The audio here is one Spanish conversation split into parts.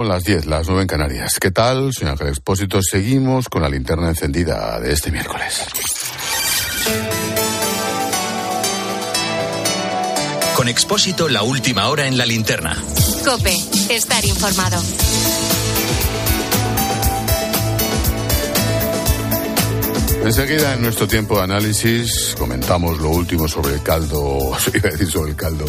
Son las 10, las 9 en Canarias. ¿Qué tal? Soy Ángel Expósito. Seguimos con la linterna encendida de este miércoles. Con Expósito, la última hora en la linterna. Cope, estar informado. Enseguida, en nuestro tiempo de análisis, comentamos lo último sobre el caldo, iba a decir sobre el caldo,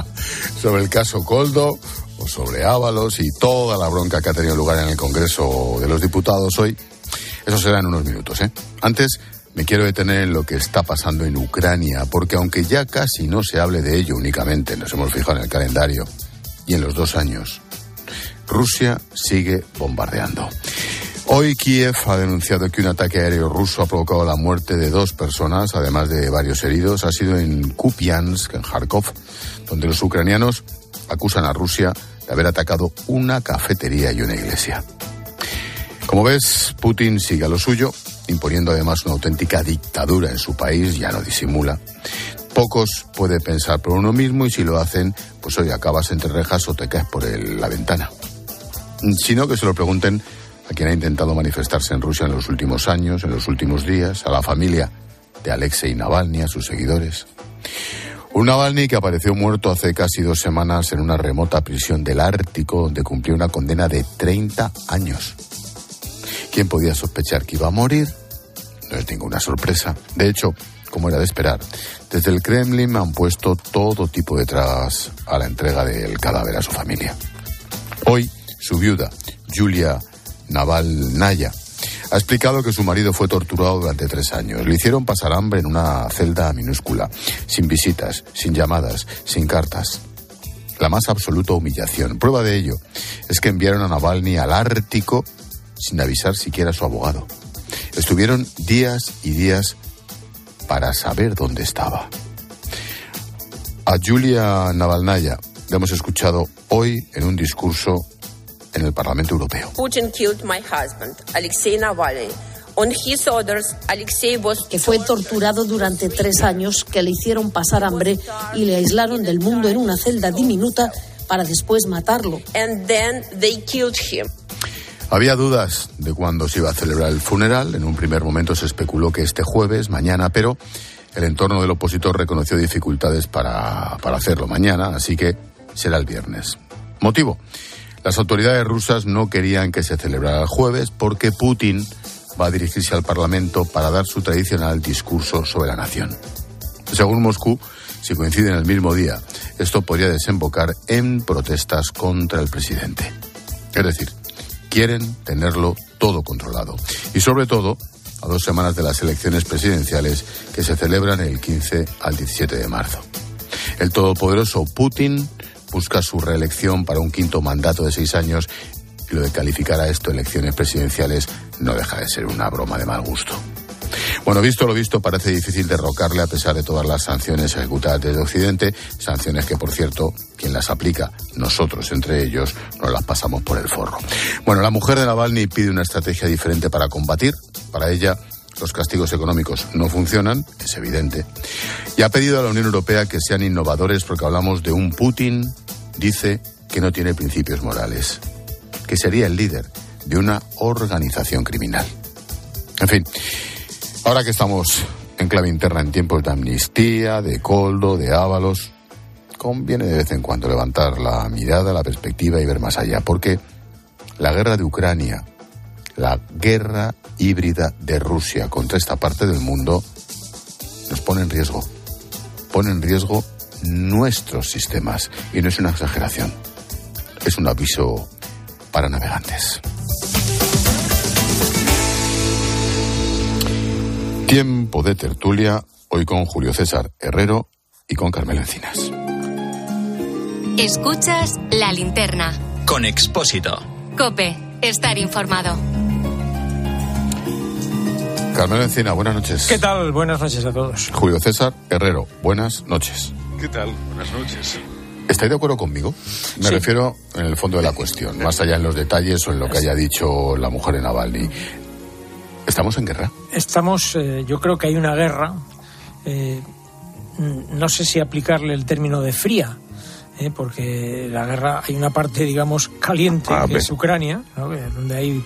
sobre el caso Coldo, o sobre Ábalos y toda la bronca que ha tenido lugar en el Congreso de los Diputados hoy. Eso será en unos minutos, ¿eh? Antes, me quiero detener en lo que está pasando en Ucrania, porque aunque ya casi no se hable de ello únicamente, nos hemos fijado en el calendario, y en los dos años, Rusia sigue bombardeando. Hoy Kiev ha denunciado que un ataque aéreo ruso ha provocado la muerte de dos personas, además de varios heridos. Ha sido en Kupiansk, en Kharkov, donde los ucranianos acusan a Rusia de haber atacado una cafetería y una iglesia. Como ves, Putin sigue a lo suyo, imponiendo además una auténtica dictadura en su país, ya no disimula. Pocos puede pensar por uno mismo y si lo hacen, pues hoy acabas entre rejas o te caes por la ventana. Sino que se lo pregunten a quien ha intentado manifestarse en Rusia en los últimos años, en los últimos días, a la familia de Alexei Navalny, a sus seguidores. Un Navalny que apareció muerto hace casi dos semanas en una remota prisión del Ártico donde cumplió una condena de 30 años. ¿Quién podía sospechar que iba a morir? No es ninguna sorpresa. De hecho, como era de esperar, desde el Kremlin han puesto todo tipo de trabas a la entrega del cadáver a su familia. Hoy, su viuda, Julia Navalnaya, ha explicado que su marido fue torturado durante tres años. Le hicieron pasar hambre en una celda minúscula, sin visitas, sin llamadas, sin cartas. La más absoluta humillación. Prueba de ello es que enviaron a Navalny al Ártico sin avisar siquiera a su abogado. Estuvieron días y días para saber dónde estaba. A Julia Navalnaya le hemos escuchado hoy en un discurso en el Parlamento Europeo. Putin killed my husband, Alexei Navalny. On his orders, Alexei was que fue torturado durante tres años, que le hicieron pasar hambre y le aislaron del mundo en una celda diminuta para después matarlo. And then they killed him. Había dudas de cuándo se iba a celebrar el funeral. En un primer momento se especuló que este jueves, mañana, pero el entorno del opositor reconoció dificultades para, para hacerlo mañana, así que será el viernes. Motivo. Las autoridades rusas no querían que se celebrara el jueves porque Putin va a dirigirse al Parlamento para dar su tradicional discurso sobre la nación. Según Moscú, si coincide en el mismo día, esto podría desembocar en protestas contra el presidente. Es decir, quieren tenerlo todo controlado. Y sobre todo, a dos semanas de las elecciones presidenciales que se celebran el 15 al 17 de marzo. El todopoderoso Putin busca su reelección para un quinto mandato de seis años y lo de calificar a esto elecciones presidenciales no deja de ser una broma de mal gusto. Bueno, visto lo visto, parece difícil derrocarle a pesar de todas las sanciones ejecutadas desde Occidente, sanciones que, por cierto, quien las aplica, nosotros entre ellos, nos las pasamos por el forro. Bueno, la mujer de Navalny pide una estrategia diferente para combatir. Para ella, los castigos económicos no funcionan, es evidente. Y ha pedido a la Unión Europea que sean innovadores porque hablamos de un Putin, dice, que no tiene principios morales, que sería el líder de una organización criminal. En fin, ahora que estamos en clave interna en tiempos de amnistía, de coldo, de ábalos, conviene de vez en cuando levantar la mirada, la perspectiva y ver más allá, porque la guerra de Ucrania, la guerra híbrida de Rusia contra esta parte del mundo nos pone en riesgo. Pone en riesgo nuestros sistemas. Y no es una exageración. Es un aviso para navegantes. Tiempo de tertulia, hoy con Julio César Herrero y con Carmelo Encinas. Escuchas la linterna. Con Expósito. Cope, estar informado. Carmelo Encina, buenas noches. ¿Qué tal? Buenas noches a todos. Julio César Herrero, buenas noches. ¿Qué tal? Buenas noches. ¿Estáis de acuerdo conmigo? Me Sí. refiero en el fondo de la cuestión, más allá en los detalles o en lo que haya dicho la mujer de Navalny. ¿Estamos en guerra? Estamos, eh, yo creo que hay una guerra, eh, no sé si aplicarle el término de fría, ¿eh? porque la guerra hay una parte, digamos, caliente, Ah, que es Ucrania, ¿no? Eh, donde hay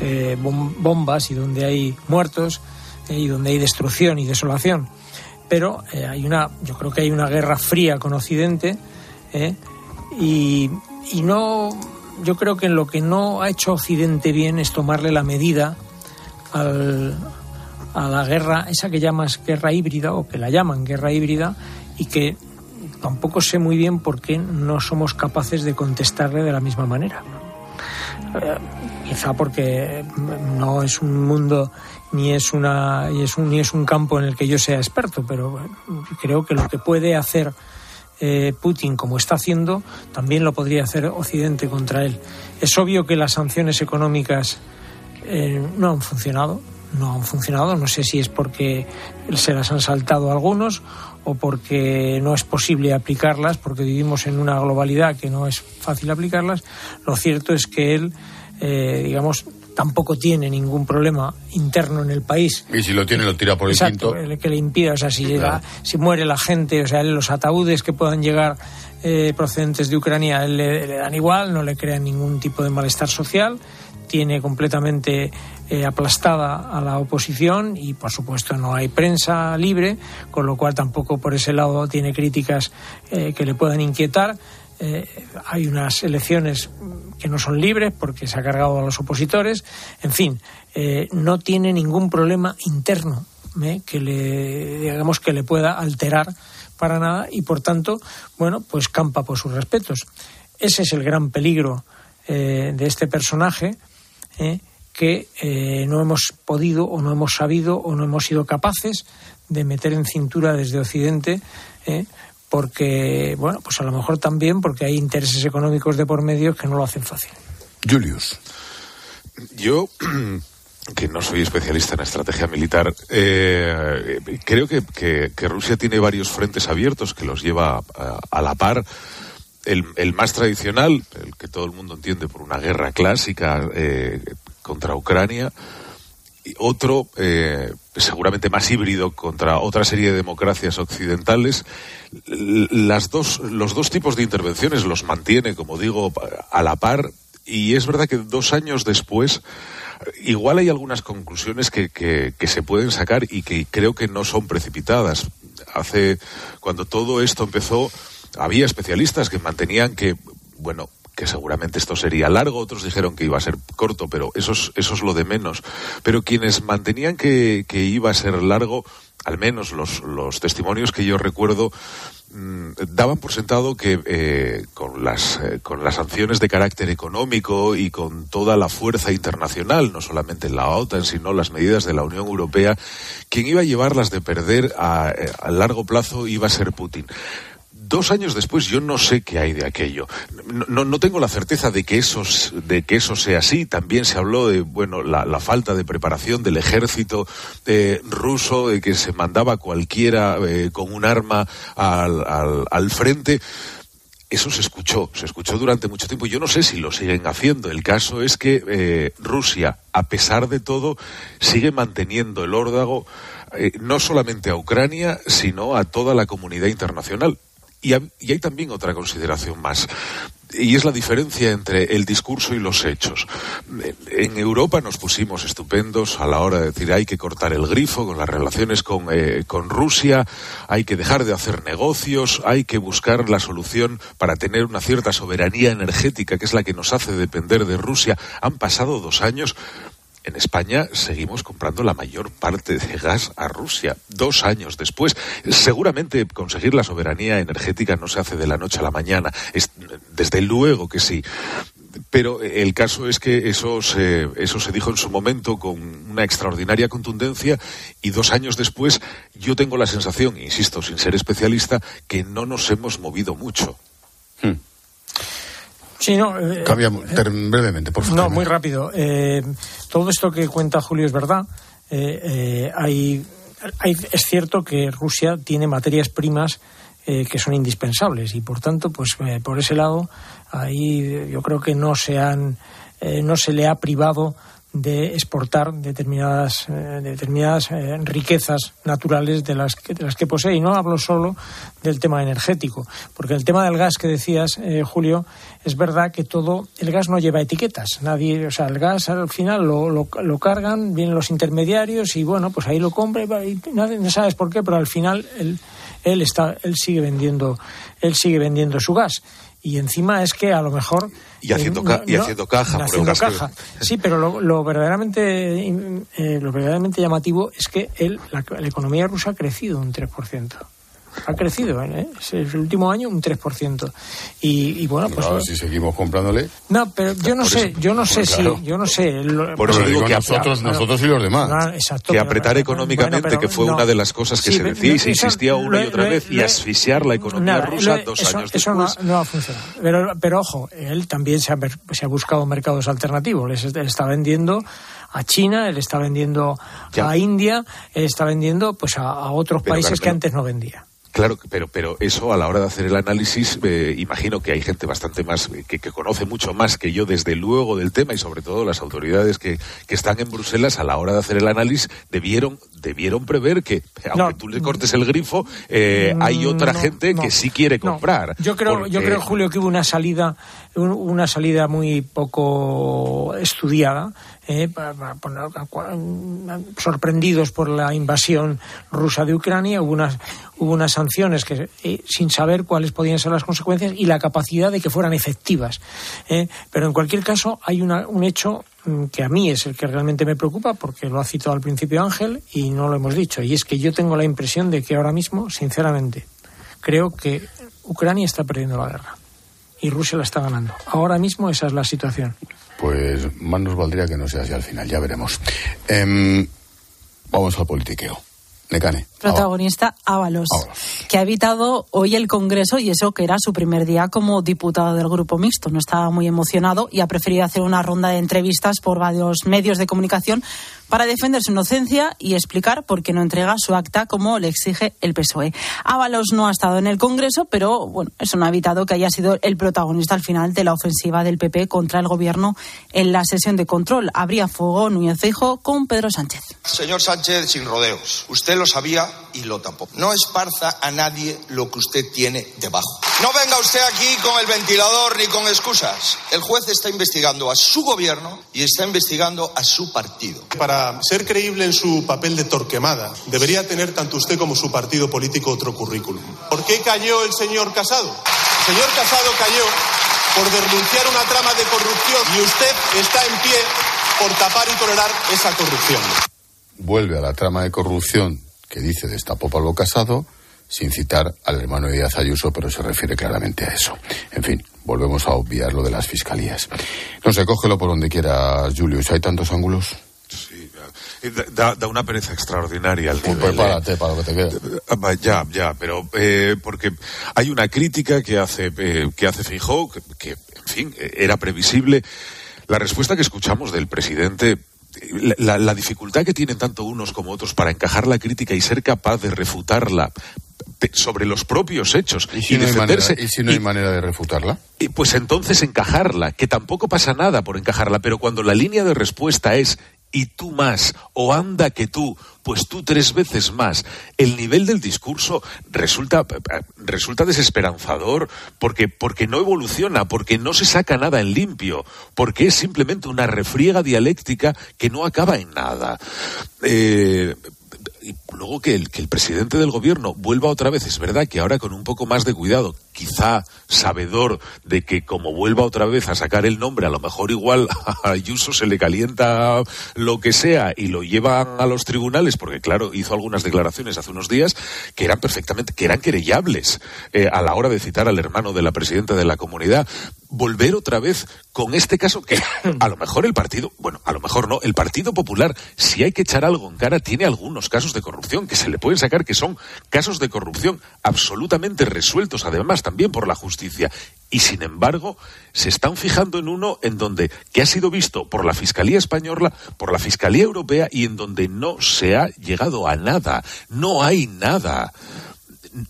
eh, bom- bombas y donde hay muertos eh, y donde hay destrucción y desolación. Pero eh, hay una, yo creo que hay una guerra fría con Occidente ¿eh? y, y no, yo creo que lo que no ha hecho Occidente bien es tomarle la medida al, a la guerra, esa que llamas guerra híbrida o que la llaman guerra híbrida y que tampoco sé muy bien por qué no somos capaces de contestarle de la misma manera. Eh, quizá porque no es un mundo ni es una ni es un, ni es un campo en el que yo sea experto, pero creo que lo que puede hacer eh, Putin como está haciendo también lo podría hacer Occidente contra él. Es obvio que las sanciones económicas eh, no han funcionado, no han funcionado. No sé si es porque se las han saltado algunos o porque no es posible aplicarlas, porque vivimos en una globalidad que no es fácil aplicarlas. Lo cierto es que él, eh, digamos, tampoco tiene ningún problema interno en el país Y si lo tiene, lo tira por el Exacto, quinto. el que le impida, o sea, si, llega- si muere la gente, o sea, los ataúdes que puedan llegar eh, procedentes de Ucrania, le, le dan igual, no le crean ningún tipo de malestar social, tiene completamente eh, aplastada a la oposición y, por supuesto, no hay prensa libre, con lo cual tampoco por ese lado tiene críticas eh, que le puedan inquietar. Eh, hay unas elecciones que no son libres porque se ha cargado a los opositores. En fin, eh, no tiene ningún problema interno ¿eh? que le digamos que le pueda alterar para nada y por tanto, bueno, pues campa por sus respetos. Ese es el gran peligro eh, de este personaje. que no hemos podido o no hemos sabido o no hemos sido capaces de meter en cintura desde Occidente. Porque, bueno, pues a lo mejor también porque hay intereses económicos de por medio que no lo hacen fácil. Julius. Yo, que no soy especialista en estrategia militar, eh, creo que, que- que Rusia tiene varios frentes abiertos que los lleva a, a la par. El, el más tradicional, el que todo el mundo entiende por una guerra clásica eh, contra Ucrania, otro eh, seguramente más híbrido contra otra serie de democracias occidentales. Las dos, los dos tipos de intervenciones los mantiene, como digo, a la par. Y es verdad que dos años después, igual hay algunas conclusiones que, que- que se pueden sacar y que creo que no son precipitadas. Hace, cuando todo esto empezó, había especialistas que mantenían que, bueno, que seguramente esto sería largo, otros dijeron que iba a ser corto, pero eso es, eso es lo de menos. Pero quienes mantenían que, iba a ser largo, al menos los, los testimonios que yo recuerdo, mm, daban por sentado que eh, con, las, eh, con las sanciones de carácter económico y con toda la fuerza internacional, no solamente la OTAN, sino las medidas de la Unión Europea, quien iba a llevarlas de perder a, eh, a largo plazo iba a ser Putin. Dos años después yo no sé qué hay de aquello. No, no, tengo la certeza de que, eso, de que eso sea así. También se habló de bueno, la, la falta de preparación del ejército eh, ruso, de que se mandaba cualquiera eh, con un arma al, al, al frente. Eso se escuchó, se escuchó durante mucho tiempo. Yo no sé si lo siguen haciendo. El caso es que eh, Rusia, a pesar de todo, sigue manteniendo el órdago no solamente a Ucrania, sino a toda la comunidad internacional. Y, hay también otra consideración más, y es la diferencia entre el discurso y los hechos. En Europa nos pusimos estupendos a la hora de decir hay que cortar el grifo con las relaciones con, eh, con Rusia, hay que dejar de hacer negocios, hay que buscar la solución para tener una cierta soberanía energética que es la que nos hace depender de Rusia. Han pasado dos años. En España seguimos comprando la mayor parte de gas a Rusia, dos años después. Seguramente conseguir la soberanía energética no se hace de la noche a la mañana, es, desde luego que sí. Pero el caso es que eso se, eso se dijo en su momento con una extraordinaria contundencia y dos años después yo tengo la sensación, insisto, sin ser especialista, que no nos hemos movido mucho. Sí, no, eh, ter- brevemente, por favor. No, muy rápido. Eh, todo esto que cuenta Julio es verdad. Eh, eh, hay, hay- es cierto que Rusia tiene materias primas eh, que son indispensables y por tanto, pues eh, por ese lado, ahí eh, yo creo que no se han, eh, no se le ha privado de exportar determinadas, eh, determinadas eh, riquezas naturales de las, que, de las que posee. Y no hablo solo del tema energético, porque el tema del gas que decías, eh, Julio, es verdad que todo, el gas no lleva etiquetas. Nadie, o sea, el gas al final lo, lo, cargan, vienen los intermediarios y bueno, pues ahí lo compra y, y nadie, no sabes por qué, pero al final él, él está, él sigue vendiendo, él sigue vendiendo su gas y encima es que a lo mejor y haciendo, ca y haciendo caja haciendo caja. sí pero lo, lo verdaderamente eh, lo verdaderamente llamativo es que él, la, la, economía rusa ha crecido un 3% ha crecido ¿eh? es el último año un 3%. Y, y bueno, pues. Ahora, si seguimos comprándole. No, pero yo no sé, eso, yo no sé si. Yo no sé. Lo, por eso digo que nosotros, nosotros y los demás. No, exacto, que apretar pero, económicamente, bueno, que fue no, una de las cosas que sí, se decía y se insistía una y otra vez, y asfixiar la economía nada, rusa dos eso, años eso después. No, no ha funcionado. Pero, pero ojo, él también se ha, se ha buscado mercados alternativos. Les está vendiendo a China, él está vendiendo ya. a India, él está vendiendo pues a, a otros Pero, países claro, que antes no vendía. Claro, pero, pero eso a la hora de hacer el análisis, eh, imagino que hay gente bastante más, que, que, conoce mucho más que yo desde luego del tema y sobre todo las autoridades que, que están en Bruselas a la hora de hacer el análisis debieron, debieron prever que, aunque no, tú le cortes el grifo, eh, hay otra no, gente no, que sí quiere comprar. Yo creo, porque... yo creo, Julio, que hubo una salida, una salida muy poco estudiada eh, para, para, para, sorprendidos por la invasión rusa de Ucrania, hubo unas, hubo unas sanciones que, eh, sin saber cuáles podían ser las consecuencias y la capacidad de que fueran efectivas. Eh, pero en cualquier caso hay una, un hecho mm, que a mí es el que realmente me preocupa porque lo ha citado al principio Ángel y no lo hemos dicho y es que yo tengo la impresión de que ahora mismo sinceramente creo que Ucrania está perdiendo la guerra y Rusia la está ganando ahora mismo esa es la situación pues más nos valdría que no sea así al final, ya veremos. Eh, vamos al politiqueo. Necane. Protagonista Ábalos, que ha evitado hoy el Congreso y eso que era su primer día como diputado del Grupo Mixto. No estaba muy emocionado y ha preferido hacer una ronda de entrevistas por varios medios de comunicación para defender su inocencia y explicar por qué no entrega su acta como le exige el PSOE. Ábalos no ha estado en el Congreso, pero bueno, eso no ha evitado que haya sido el protagonista al final de la ofensiva del PP contra el gobierno en la sesión de control. Habría fuego Núñez Feijo con Pedro Sánchez. Señor Sánchez, sin rodeos. Usted lo sabía y lo tapó. No esparza a nadie lo que usted tiene debajo. No venga usted aquí con el ventilador ni con excusas. El juez está investigando a su gobierno y está investigando a su partido. Para ser creíble en su papel de torquemada, debería tener tanto usted como su partido político otro currículum. ¿Por qué cayó el señor Casado? El señor Casado cayó por denunciar una trama de corrupción y usted está en pie por tapar y tolerar esa corrupción. Vuelve a la trama de corrupción que dice destapó Pablo Casado sin citar al hermano Díaz Ayuso, pero se refiere claramente a eso. En fin, volvemos a obviar lo de las fiscalías. No sé, cógelo por donde quieras, Julius. ¿Hay tantos ángulos? Da, da, una pereza extraordinaria pues nivel. Prepárate para lo que te quede. Ya, ya, pero eh, porque hay una crítica que hace eh, que hace Fijó, que, que, en fin, era previsible. La respuesta que escuchamos del presidente la, la, la, dificultad que tienen tanto unos como otros para encajar la crítica y ser capaz de refutarla sobre los propios hechos y, si y no defenderse. Manera, ¿Y si no hay manera de refutarla? Y pues entonces encajarla, que tampoco pasa nada por encajarla, pero cuando la línea de respuesta es y tú más, o anda que tú, pues tú tres veces más. El nivel del discurso resulta, resulta desesperanzador porque, porque no evoluciona, porque no se saca nada en limpio, porque es simplemente una refriega dialéctica que no acaba en nada. Eh, y luego que el, que el presidente del gobierno vuelva otra vez, es verdad que ahora con un poco más de cuidado, quizá sabedor de que como vuelva otra vez a sacar el nombre, a lo mejor igual a Ayuso se le calienta lo que sea y lo llevan a los tribunales, porque claro, hizo algunas declaraciones hace unos días que eran perfectamente, que eran querellables eh, a la hora de citar al hermano de la presidenta de la comunidad. Volver otra vez con este caso que a lo mejor el partido, bueno, a lo mejor no, el Partido Popular, si hay que echar algo en cara, tiene algunos casos de corrupción que se le pueden sacar que son casos de corrupción absolutamente resueltos, además también por la justicia. Y sin embargo, se están fijando en uno en donde, que ha sido visto por la Fiscalía Española, por la Fiscalía Europea y en donde no se ha llegado a nada. No hay nada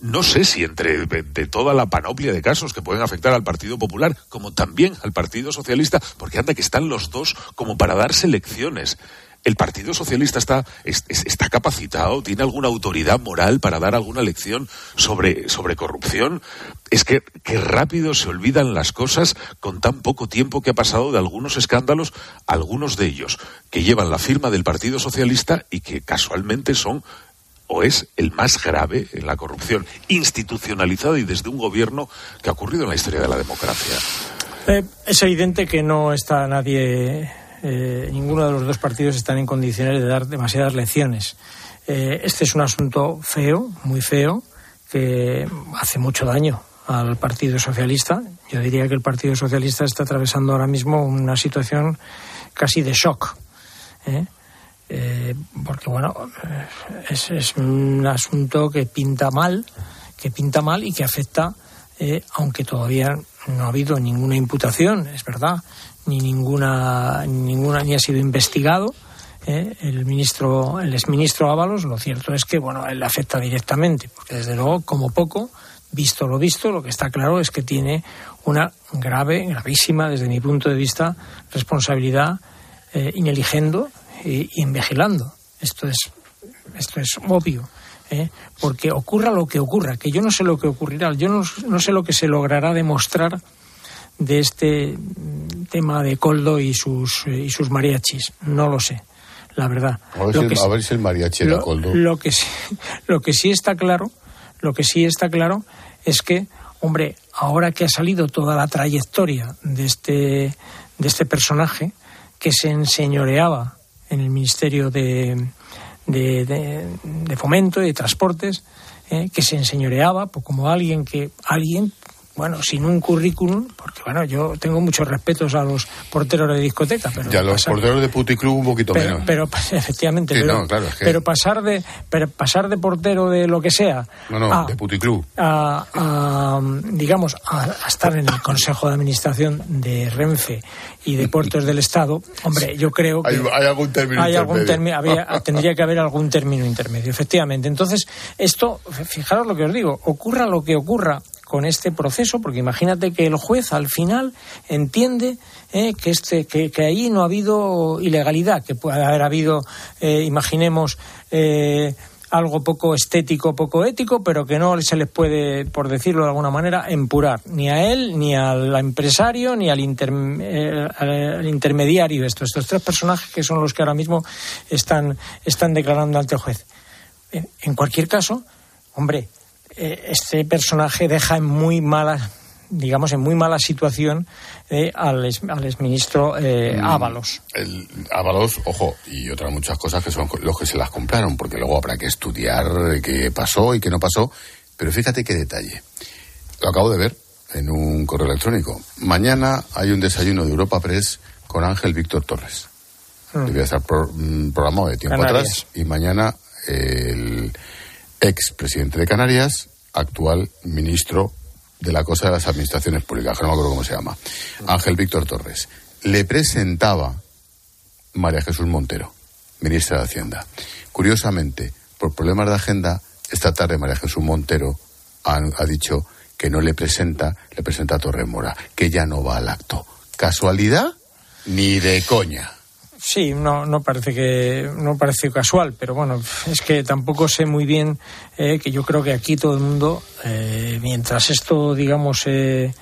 no sé si entre de toda la panoplia de casos que pueden afectar al Partido Popular, como también al Partido Socialista, porque anda que están los dos como para darse lecciones. ¿El Partido Socialista está, está capacitado? ¿Tiene alguna autoridad moral para dar alguna lección sobre, sobre corrupción? Es que, que rápido se olvidan las cosas con tan poco tiempo que ha pasado de algunos escándalos, algunos de ellos que llevan la firma del Partido Socialista y que casualmente son o es el más grave en la corrupción institucionalizada y desde un gobierno que ha ocurrido en la historia de la democracia. Eh, es evidente que no está nadie, eh, ninguno de los dos partidos están en condiciones de dar demasiadas lecciones. Eh, este es un asunto feo, muy feo, que hace mucho daño al Partido Socialista. Yo diría que el Partido Socialista está atravesando ahora mismo una situación casi de shock. Eh, porque bueno, eh, es, un asunto que pinta mal, que pinta mal y que afecta, eh, aunque todavía no ha habido ninguna imputación, es verdad, ni ninguna, ninguna ni ha sido investigado. el ministro, el exministro Ábalos, lo cierto es que bueno, él afecta directamente, porque desde luego, como poco, visto lo visto, lo que está claro es que tiene una grave, gravísima, desde mi punto de vista, responsabilidad ineligendo y, y vigilando. Esto es, esto es obvio. ¿eh? Porque ocurra lo que ocurra, que yo no sé lo que ocurrirá, yo no, no sé lo que se logrará demostrar de este tema de Coldo y sus, y sus mariachis. No lo sé, la verdad. A ver, si, el, mariachi era Coldo. Lo que, lo que sí está claro, lo que sí está claro es que, hombre, ahora que ha salido toda la trayectoria de este, de este personaje que se enseñoreaba en el Ministerio de, de, Fomento y de Transportes, eh, que se enseñoreaba pues, como alguien que alguien bueno, sin un currículum, porque bueno, yo tengo muchos respetos a los porteros de discoteca, pero ya los porteros de puticlub un poquito menos. Pero efectivamente, pero, pasar de pero pasar de portero de lo que sea, no, no, de puticlub, a, digamos a, estar en el consejo de administración de Renfe y de Puertos del Estado, hombre, yo creo que hay, algún término hay intermedio. Algún tendría que haber algún término intermedio, efectivamente. Entonces, esto, fijaros lo que os digo, ocurra lo que ocurra con este proceso, porque imagínate que el juez al final entiende eh, que, este, que, que, ahí no ha habido ilegalidad, que puede haber habido, eh, imaginemos, eh, algo poco estético, poco ético, pero que no se les puede, por decirlo de alguna manera, empurar ni a él, ni al empresario, ni al, al intermediario. Estos, estos tres personajes que son los que ahora mismo están, están declarando ante el juez. En cualquier caso, hombre, eh, este personaje deja en muy mala digamos, en muy mala situación eh, al, al exministro eh, mm, Ábalos. El Ábalos, ojo, y otras muchas cosas que son los que se las compraron, porque luego habrá que estudiar qué pasó y qué no pasó. Pero fíjate qué detalle. Lo acabo de ver en un correo electrónico. Mañana hay un desayuno de Europa Press con Ángel Víctor Torres. Mm. Debía estar mm, programado de tiempo atrás. Y mañana el ex presidente de Canarias, actual ministro de la cosa de las administraciones públicas, que no me acuerdo cómo se llama, Ángel Víctor Torres, le presentaba María Jesús Montero, ministra de Hacienda. Curiosamente, por problemas de agenda, esta tarde María Jesús Montero ha, ha dicho que no le presenta, le presenta a Torres Mora, que ya no va al acto. ¿Casualidad? Ni de coña. Sí, no, no parece que no parece casual, pero bueno, es que tampoco sé muy bien eh, que yo creo que aquí todo el mundo, eh, mientras esto, digamos, se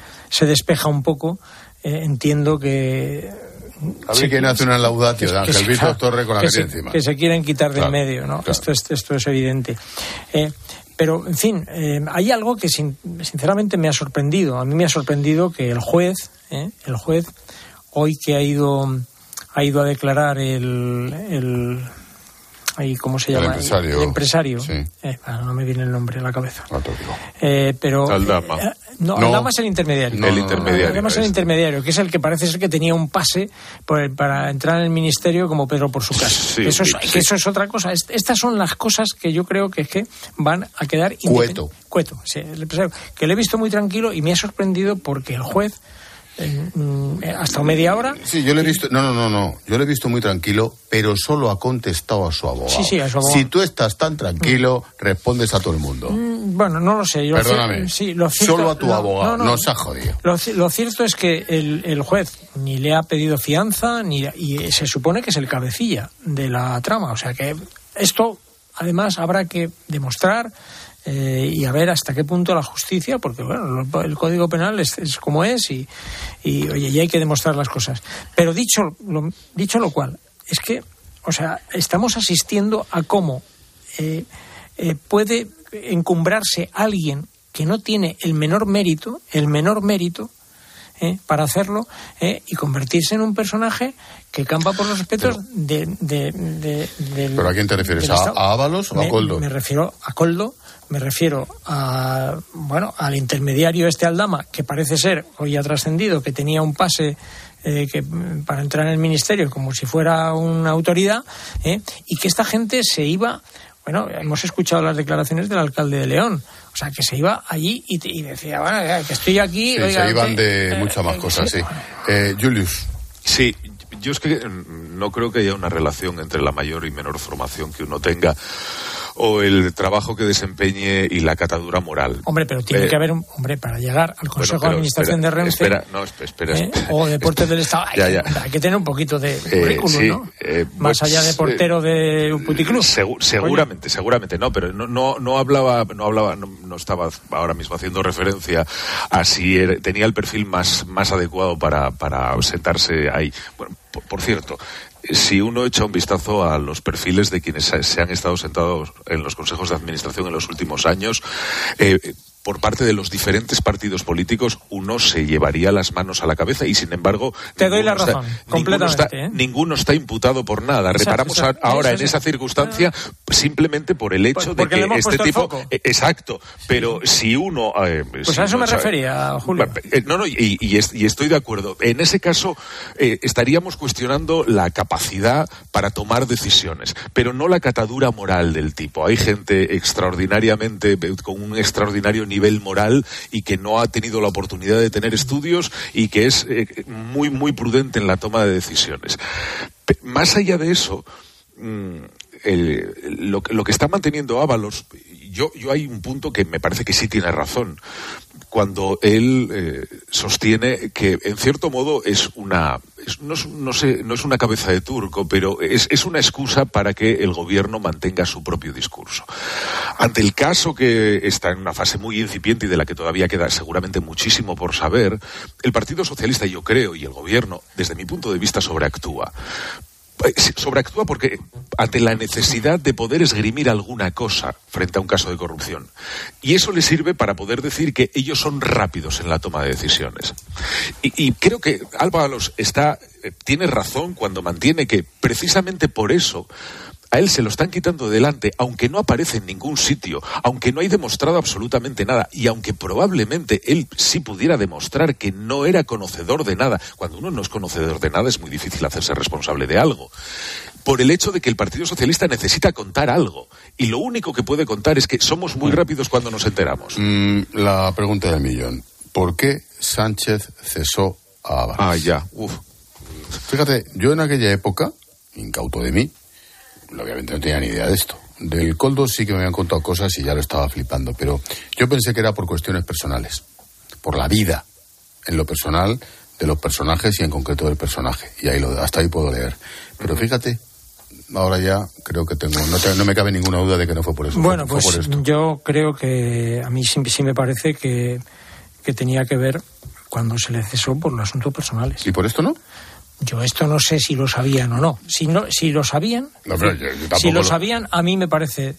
despeja un poco, eh, entiendo que a ver quién hace una laudatio de Ángel Víctor Torre con la que se, encima. Que se quieren quitar del medio, ¿no? Esto, es, esto es evidente. pero, en fin, hay algo que sinceramente me ha sorprendido. A mí me ha sorprendido que el juez, el juez, hoy que ha ido ha ido a declarar el, el ahí, ¿cómo se llama? El empresario. El, empresario. Sí. Eh, no me viene el nombre a la cabeza. No te digo. Eh, pero, Aldama. Eh, no, no, Aldama es el intermediario. No, el intermediario. Aldama es el intermediario, que es el que parece ser que tenía un pase por para entrar en el ministerio como Pedro por su casa. Sí, eso, es, sí. que eso es otra cosa. Estas son las cosas que yo creo que es que van a quedar... Cueto. Cueto, sí, el empresario. Que le he visto muy tranquilo y me ha sorprendido porque el juez hasta media hora. Sí, yo le he visto, no, no, no, no, yo le he visto muy tranquilo, pero solo ha contestado a su abogado. Sí, sí, a su abogado. Si tú estás tan tranquilo, respondes a todo el mundo. Mm, Bueno, no lo sé. Yo Perdóname. Sí, lo cierto- Solo a tu abogado. no, No, ha jodido. Lo cierto es que el, el juez ni le ha pedido fianza ni y se supone que es el cabecilla de la trama. O sea que esto, además, habrá que demostrar eh, y a ver hasta qué punto la justicia, porque bueno, el Código Penal es, es como es y, y, oye, y hay que demostrar las cosas. Pero dicho lo, dicho lo cual, es que, o sea, estamos asistiendo a cómo eh, eh, puede encumbrarse alguien que no tiene el menor mérito, el menor mérito, eh, para hacerlo eh, y convertirse en un personaje que campa por los respetos de, de- de- del- ¿Pero a quién te refieres? ¿A- a Ábalos o a Coldo? Me refiero a Coldo, me refiero a bueno al intermediario este Aldama, que parece ser, hoy ha trascendido, que tenía un pase eh, que, para entrar en el ministerio como si fuera una autoridad, eh, y que esta gente se iba. Bueno, hemos escuchado las declaraciones del alcalde de León. O sea, que se iba allí y, decía, bueno, ya, que estoy aquí. Sí, oiga, se iban que- de eh, muchas más eh, cosas, sí. sí. Eh, Julius. Sí, yo es que mm, no creo que haya una relación entre la mayor y menor formación que uno tenga o el trabajo que desempeñe y la catadura moral. Hombre, pero tiene Eh, que haber un. Hombre, para llegar al Consejo pero de Administración espera, de Renfe. espera, no, espe- espera, ¿eh? espera. o Deportes del Estado. Hay, Ya, ya. hay que tener un poquito de Eh, currículum, ¿no? Más pues, allá de portero de un puticlub. Segu- seguramente, seguramente no, pero no, no, no hablaba, no hablaba, no, no estaba ahora mismo haciendo referencia a si era- tenía el perfil más, más adecuado para, para sentarse ahí. Bueno, por, por cierto, si uno echa un vistazo a los perfiles de quienes se han estado sentados en los consejos de administración en los últimos años, eh, por parte de los diferentes partidos políticos, uno se llevaría las manos a la cabeza y, sin embargo, Te doy la ninguno está- razón, ninguno completamente, está- ¿eh? ninguno está imputado por nada. Exacto, Reparamos a- ahora en esa circunstancia simplemente por el hecho Pues de que este tipo eh, exacto pero si uno eh, Pues si a eso uno me sabe- refería, Julio. No no y, y y estoy de acuerdo en ese caso estaríamos cuestionando la capacidad para tomar decisiones pero no la catadura moral del tipo hay gente extraordinariamente con un extraordinario nivel moral y que no ha tenido la oportunidad de tener estudios y que es eh, muy muy prudente en la toma de decisiones. Más allá de eso mm, el- lo, que- lo que está manteniendo Ábalos, yo, yo hay un punto que me parece que sí tiene razón, cuando él eh, sostiene que en cierto modo es una, no, es, no sé, no es una cabeza de turco, pero es, es una excusa para que el gobierno mantenga su propio discurso. Ante el caso que está en una fase muy incipiente y de la que todavía queda seguramente muchísimo por saber, el Partido Socialista, yo creo, y el gobierno, desde mi punto de vista, sobreactúa. Eh, sobreactúa porque ante la necesidad de poder esgrimir alguna cosa frente a un caso de corrupción. Y eso le sirve para poder decir que ellos son rápidos en la toma de decisiones. Y, creo que Álvaros está, eh, tiene razón cuando mantiene que precisamente por eso a él se lo están quitando delante, aunque no aparece en ningún sitio, aunque no hay demostrado absolutamente nada, y aunque probablemente él sí pudiera demostrar que no era conocedor de nada. Cuando uno no es conocedor de nada es muy difícil hacerse responsable de algo. Por el hecho de que el Partido Socialista necesita contar algo. Y lo único que puede contar es que somos muy rápidos cuando nos enteramos. Mm, la pregunta del millón. ¿Por qué Sánchez cesó a Ábalos? Ah, ya. Uf. Fíjate, yo en aquella época, incauto de mí, obviamente no tenía ni idea de esto. Del Coldo sí que me habían contado cosas y ya lo estaba flipando, pero yo pensé que era por cuestiones personales, por la vida, en lo personal de los personajes y en concreto del personaje. Y ahí lo, hasta ahí puedo leer. Pero fíjate, ahora ya creo que tengo, no, te- no me cabe ninguna duda de que no fue por eso. Bueno, fue, fue pues por esto. yo creo que a mí sí, sí me parece que, que tenía que ver cuando se le cesó por los asuntos personales. ¿Y por esto no? Yo esto no sé si lo sabían o no. Si, no, si lo sabían, No, pero yo- yo tampoco si lo lo- sabían, a mí me parece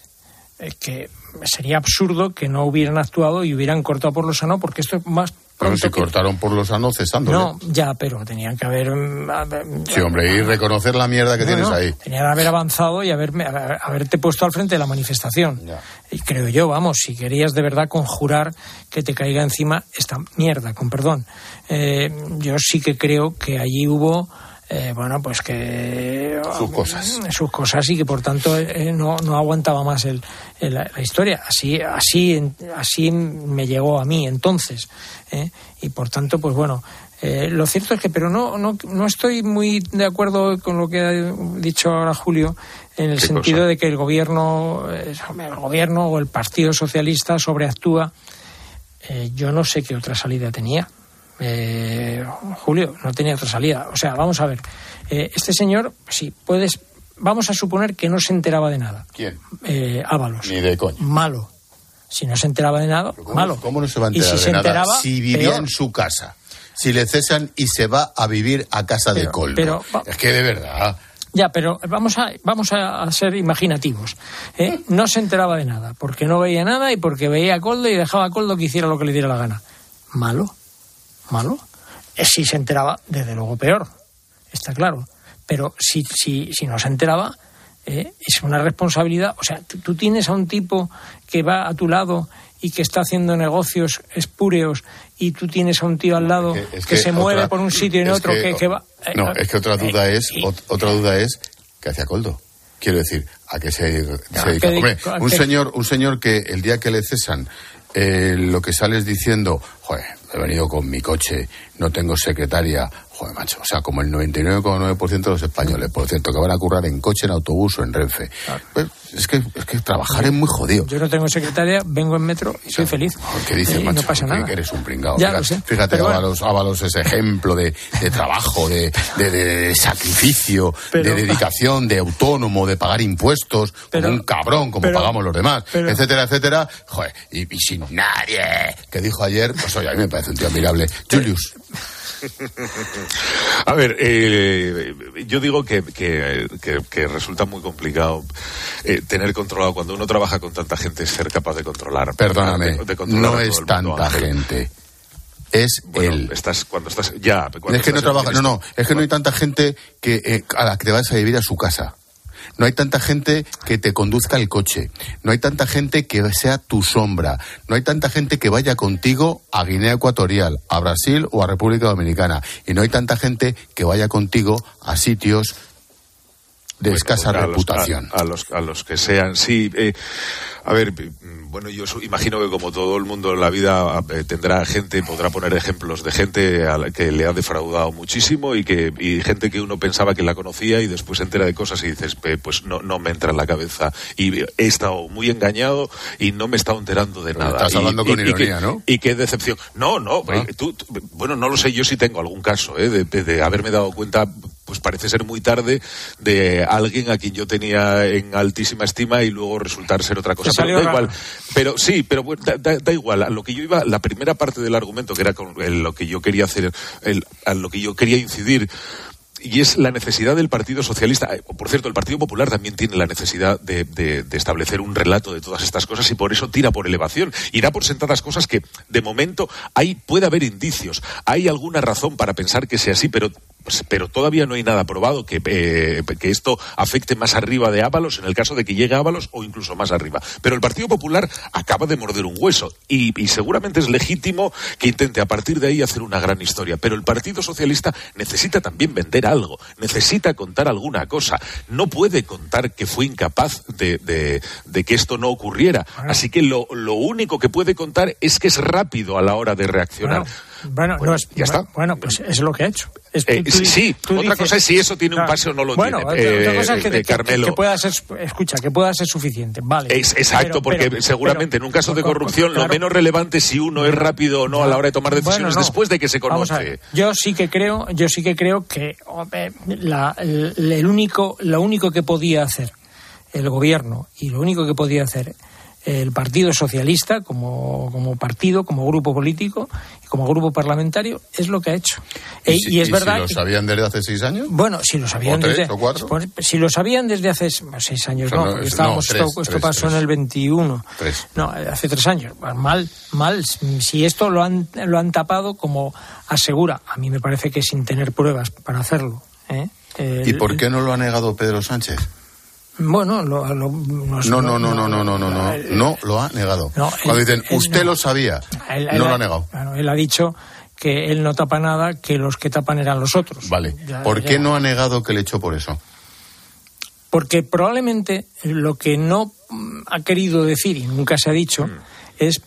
eh, que sería absurdo que no hubieran actuado y hubieran cortado por lo sano, porque esto es más Pero si que- cortaron por lo sano cesándole. No, ya, pero tenían que haber... mm, a- Sí, hombre, y reconocer la mierda que No, tienes no, ahí. Tenía que haber avanzado y haberme, haber- haberte puesto al frente de la manifestación. Ya. Y creo yo, vamos, si querías de verdad conjurar que te caiga encima esta mierda, con perdón. Eh, yo sí que creo que allí hubo, eh, bueno, pues que... Sus cosas. Sus cosas y que por tanto eh, no, no aguantaba más el, el- la, la historia. Así, así, en- así me llegó a mí entonces. ¿eh? Y por tanto, pues bueno, Eh, lo cierto es que, pero no, no, no estoy muy de acuerdo con lo que ha dicho ahora Julio, en el sentido de que el gobierno, eh, el gobierno o el Partido Socialista sobreactúa. Eh, yo no sé qué otra salida tenía. Eh, Julio, no tenía otra salida. O sea, vamos a ver. Eh, este señor, sí, puedes. Vamos a suponer que no se enteraba de nada. ¿Quién? Eh, Ábalos. Ni de coña. Malo. Si no se enteraba de nada, ¿Cómo, malo. ¿Cómo no se va a Y enterar si de se nada enteraba, si vivía peor. en su casa? Si le cesan y se va a vivir a casa de Coldo. pero- es que de verdad. Ya, pero vamos a, vamos a, a ser imaginativos. ¿eh? No se enteraba de nada, porque no veía nada y porque veía a Coldo y dejaba a Coldo que hiciera lo que le diera la gana. Malo, malo. Eh, Si se enteraba, desde luego peor, está claro. Pero si, si, si no se enteraba, eh, es una responsabilidad. O sea, tú, tienes a un tipo que va a tu lado y que está haciendo negocios espúreos y tú tienes a un tío al lado Es que, se mueve por un sitio y en otro que, que va... eh, No, es que otra duda es, y- otra duda es, ¿qué hacía Coldo? Quiero decir, ¿a qué se, se ¿a dedica? Hombre, un señor, un señor que el día que le cesan, eh, lo que sale es diciendo, joder, he venido con mi coche, no tengo secretaria, joder, macho, o sea, como el 99,9% de los españoles, por cierto, que van a currar en coche, en autobús o en Renfe. Pues, es, que, es que trabajar es muy jodido. Yo no tengo secretaria, vengo en metro y soy feliz. ¿Qué dices, y macho? no pasa nada. Que eres un pringao. Ya fíjate, lo sé. fíjate bueno. Ábalos, Ábalos es ejemplo de, de trabajo, de, de- de sacrificio, Pero- de dedicación, de autónomo, de pagar impuestos, Pero- como un cabrón, como pero- pagamos los demás, etcétera, etcétera. Joder, y, y sin nadie. Que dijo ayer, pues oye, a mí me parece un tío admirable. Julius, A ver, eh, yo digo que, que- que- que resulta muy complicado eh, tener controlado cuando uno trabaja con tanta gente ser capaz de controlar. perdóname, de- de controlar a no es tanta gente. Es Bueno, él. estás cuando estás ya. cuando es que no estás trabaja, no, no, es que no hay tanta gente que eh, a la que te vas a vivir a su casa. No hay tanta gente que te conduzca el coche. No hay tanta gente que sea tu sombra. No hay tanta gente que vaya contigo a Guinea Ecuatorial, a Brasil o a República Dominicana. Y no hay tanta gente que vaya contigo a sitios de Bueno, escasa a los- reputación. a, a los, a los que sean, sí. eh, a ver, mm, bueno, yo imagino que como todo el mundo en la vida eh, tendrá gente, podrá poner ejemplos de gente a la que le ha defraudado muchísimo y que y gente que uno pensaba que la conocía y después se entera de cosas y dices, "Pe, pues no, no me entra en la cabeza. Y he estado muy engañado y no me he estado enterando de Pero nada. estás Y- hablando y- con ironía, ¿no? Y qué decepción. No, no, Ah. eh, tú- tú- bueno, no lo sé, yo sí tengo algún caso, ¿eh? de, de- de haberme dado cuenta, pues parece ser muy tarde, de alguien a quien yo tenía en altísima estima y luego resultar ser otra cosa. Pero da raro. igual. Pero sí, pero bueno, da, da- da igual. A lo que yo iba, la primera parte del argumento, que era con el- lo que yo quería hacer, el- a lo que yo quería incidir, y es la necesidad del Partido Socialista. Eh, Por cierto, el Partido Popular también tiene la necesidad de, de- de establecer un relato de todas estas cosas y por eso tira por elevación. Irá por sentadas cosas que, de momento, hay, puede haber indicios. Hay alguna razón para pensar que sea así, pero, pero todavía no hay nada probado que, eh, que esto afecte más arriba de Ábalos, en el caso de que llegue a Ábalos o incluso más arriba. Pero el Partido Popular acaba de morder un hueso y, y seguramente es legítimo que intente a partir de ahí hacer una gran historia. Pero el Partido Socialista necesita también vender algo, necesita contar alguna cosa. No puede contar que fue incapaz de, de- de que esto no ocurriera. Así que lo, lo único que puede contar es que es rápido a la hora de reaccionar. Bueno, bueno, Bueno, no es- ya está. Bueno, pues es lo que ha hecho. Es- Eh, tú- sí, tú otra dices- cosa es si eso tiene un pase o no lo bueno, tiene, otra- otra eh, cosa es que, eh, que- que- Carmelo. que pueda ser, escucha, que pueda ser suficiente, vale. Es, exacto, Pero- porque pero- seguramente pero- en un caso de corrupción claro. lo menos relevante es si uno es rápido o no a la hora de tomar decisiones Bueno, no. después de que se conoce. ver, Yo sí que creo, yo sí que creo que la- el, el único, lo único que podía hacer el gobierno y lo único que podía hacer el Partido Socialista como, como partido, como grupo político y como grupo parlamentario es lo que ha hecho. E- Y, si- es si verdad. lo que- sabían desde hace seis años? bueno, si lo sabían ¿O tres, desde o cuatro? pues, si lo sabían desde hace s- seis años, O sea, no, no, porque es- estábamos no, tres, esto, esto tres, pasó tres. en el 21. Tres. No, hace tres años. Mal, mal. Si esto lo han lo han tapado como asegura, a mí me parece que sin tener pruebas para hacerlo. ¿eh? ¿Y por qué no lo ha negado Pedro Sánchez? Bueno, lo, lo- nos- No, no, no, no, no, no, no, no, no lo ha negado. No, Cuando él- dicen, él usted no. lo sabía, él- él no lo ha negado. Él ha dicho que él no tapa nada, que los que tapan eran los otros. Vale. Ya- ¿Por ya- qué no ha negado que le echó por eso? Porque probablemente lo que no mm, ha querido decir y nunca se ha dicho Mm. es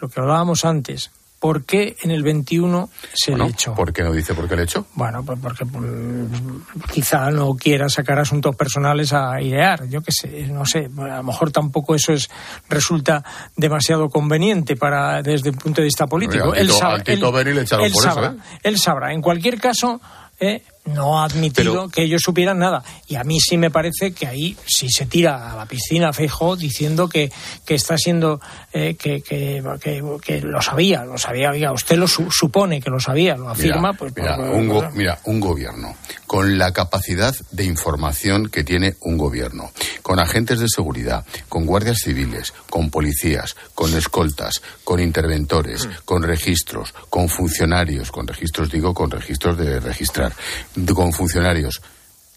lo que hablábamos antes. Por qué en el 21 se Bueno, le echó. ¿Por qué no dice por qué le echó? Bueno, pues porque mm, quizá no quiera sacar asuntos personales a idear, yo qué sé, no sé, a lo mejor tampoco eso es resulta demasiado conveniente para desde el punto de vista político. Al Tito- al Tito Beni le echaron él por eso, sabrá, ¿eh? él sabrá. En cualquier caso, eh, no ha admitido que ellos supieran nada. Y a mí sí me parece que ahí sí se tira a la piscina Feijóo diciendo que, que está siendo, eh, que, que, que- que lo sabía, lo sabía. Oiga, usted lo su- supone que lo sabía, lo afirma. Mira, pues, mira, pues, un go- bueno. mira, un gobierno con la capacidad de información que tiene un gobierno, con agentes de seguridad, con guardias civiles, con policías, con escoltas, con interventores, con registros, con funcionarios, con registros digo, con registros de registrar, con funcionarios.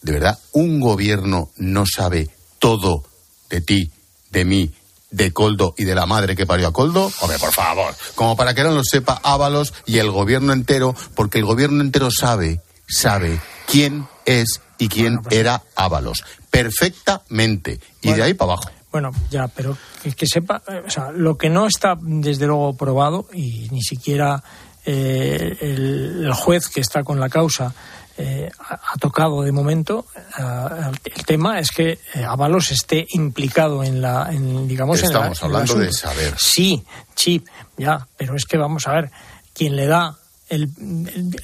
De verdad, un gobierno no sabe todo de ti, de mí, de Coldo y de la madre que parió a Coldo? Hombre, por favor. Como para que no lo sepa Ábalos y el gobierno entero, porque el gobierno entero sabe, sabe quién es y quién era Ábalos. Perfectamente. Y de ahí para abajo. Bueno, ya, pero que, que sepa, eh, o sea, lo que no está desde luego probado y ni siquiera eh, el, el juez que está con la causa eh, ha, ha tocado de momento ah, el tema es que eh, Ábalos esté implicado en la, en, digamos, en la- Estamos en hablando de saber. Sí, sí, ya, pero es que vamos a ver, quien le da el-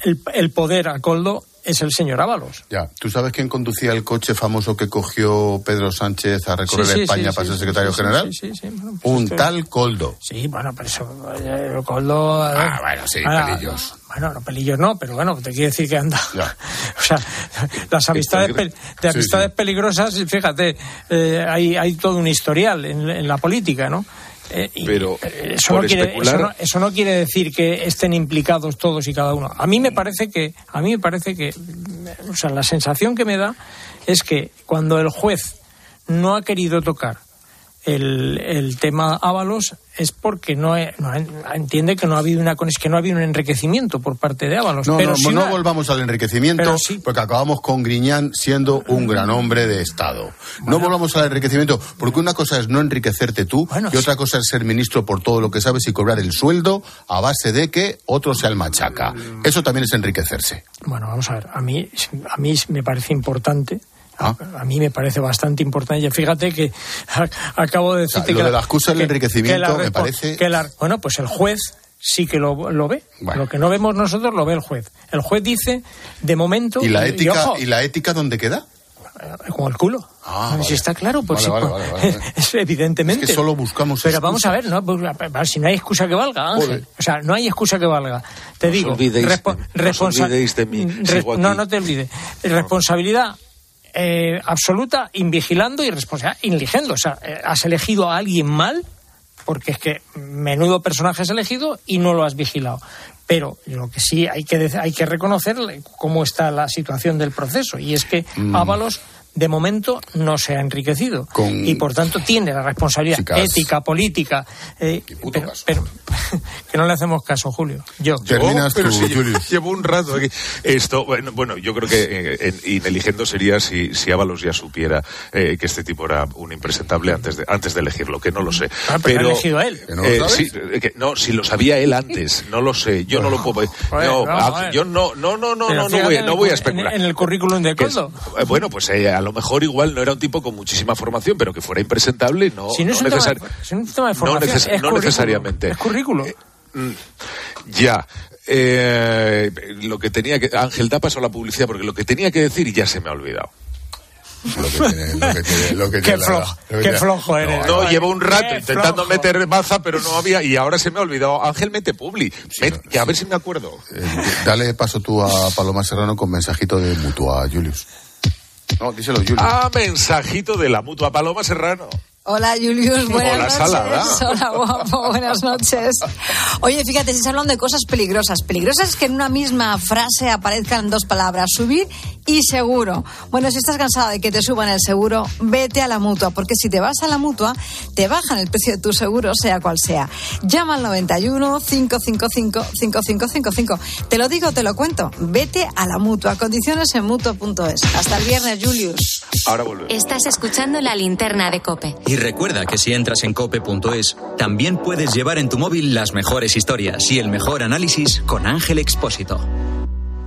el- el poder a Coldo es el señor Ábalos. Ya, ¿tú sabes quién conducía el coche famoso que cogió Pedro Sánchez a recorrer Sí, sí, España sí, para ser secretario general? sí, sí, sí, bueno, pues Un esto- tal Coldo. Sí, bueno, pero eso, eh, Coldo... Ah, bueno, sí, ahora, pelillos. Bueno, no, pelillos no, pero bueno, te quiere decir que anda... o sea, las amistades, pel- de amistades peligrosas, fíjate, eh, hay, hay todo un historial en, en la política, ¿no? Eh, Pero, eh, eso, no quiere, especular- eso, no, eso no quiere decir que estén implicados todos y cada uno. A mí me parece que, a mí me parece que, mm, o sea, la sensación que me da es que cuando el juez no ha querido tocar el, el tema Ábalos es porque no, no entiende que no ha habido una conex- que no ha habido un enriquecimiento por parte de Ábalos. No, pero no, sí no una- volvamos al enriquecimiento, sí. porque acabamos con Griñán siendo un gran hombre de Estado. No volvamos al enriquecimiento, porque una cosa es no enriquecerte tú y otra cosa es ser ministro por todo lo que sabes y cobrar el sueldo a base de que otro sea el machaca. Eso también es enriquecerse. Bueno, vamos a ver, a mí, a mí me parece importante. Ah. A mí me parece bastante importante. Y Fíjate que acabo de decirte lo que de la- excusa del que- enriquecimiento la me parece- que la- bueno, pues el juez sí que lo, lo ve. Bueno. Lo que no vemos nosotros lo ve el juez. El juez dice, de momento. ¿Y la ética, ojo, y la ética dónde queda? como el culo. Ah, Si vale. está claro, pues Vale, sí, vale, vale, vale. es evidentemente. Es que solo buscamos Pero vamos a ver, ¿no? Si no hay excusa que valga, Ángel. O sea, no hay excusa que valga. Te os digo, olvidéis respo- de mí, no os responsa- olvidéis de mí, Re- sigo aquí. no, no te olvides. Responsabilidad eh, absoluta, invigilando y responsabilidad inligendo. O sea, eh, has elegido a alguien mal, porque es que menudo personaje has elegido y no lo has vigilado. Pero lo que sí hay que, hay que reconocer cómo está la situación del proceso. Y es que Mm. De momento, no se ha enriquecido. Con- Y por tanto tiene la responsabilidad Chicas. ética, política. eh, pero, pero- que no le hacemos caso, Julio. Yo. Terminas pero tú, sí, Julius. Llevo un rato aquí. Esto, bueno, bueno, yo creo que eh, en- ineligendo sería si, si Ábalos ya supiera eh, que este tipo era un impresentable antes de, antes de elegirlo, que no lo sé. Ah, pero lo ha elegido él. ¿Que no lo eh, sí, eh, que- no, si lo sabía él antes, no lo sé. Yo no lo puedo. Joder, no, a ah, ver. yo no, no, no, no, Pero no, voy, en no el voy a cu- especular. En, en el currículum de Coldo. eh, bueno, pues eh, a lo mejor igual no era un tipo con muchísima formación, pero que fuera impresentable, no, Si no es no de- si no neces- necesariamente. Es currículum. Mm, Ya. Eh, lo que tenía que. Ángel, da paso a la publicidad porque lo que tenía que decir ya se me ha olvidado. Lo que tiene, lo que tiene, lo que Qué tiene flojo, lo que qué tiene- flojo eres. No, llevo un rato intentando flojo. meter baza, pero no había. Y ahora se me ha olvidado. Ángel, mete publi. Met- que a ver si me acuerdo. Eh, dale paso tú a Paloma Serrano con mensajito de mutua, Julius. No, díselo, Julius. Ah, mensajito de la mutua Paloma Serrano. Hola Julius, buenas Hola, noches. Salada. Hola guapo, buenas noches. Oye, fíjate, si se hablan de cosas peligrosas. Peligrosas es que en una misma frase aparezcan dos palabras, subir y seguro. Bueno, si estás cansada de que te suban el seguro, vete a la mutua, porque si te vas a la mutua, te bajan el precio de tu seguro, sea cual sea. Llama al 91 555 5555. Te lo digo, te lo cuento. Vete a la mutua. Condiciones en mutua.es. Hasta el viernes, Julius. Ahora volvemos. Estás escuchando la linterna de Cope. Y recuerda que si entras en cope.es, también puedes llevar en tu móvil las mejores historias y el mejor análisis con Ángel Expósito.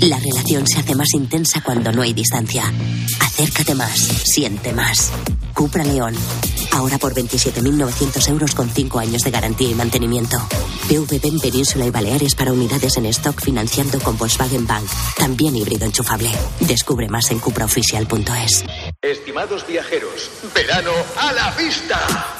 La relación se hace más intensa cuando no hay distancia. Acércate más, siente más. Cupra León. Ahora por 27.900 euros con 5 años de garantía y mantenimiento. PVP en Península y Baleares para unidades en stock financiando con Volkswagen Bank. También híbrido enchufable. Descubre más en cupraoficial.es. Estimados viajeros, verano a la vista.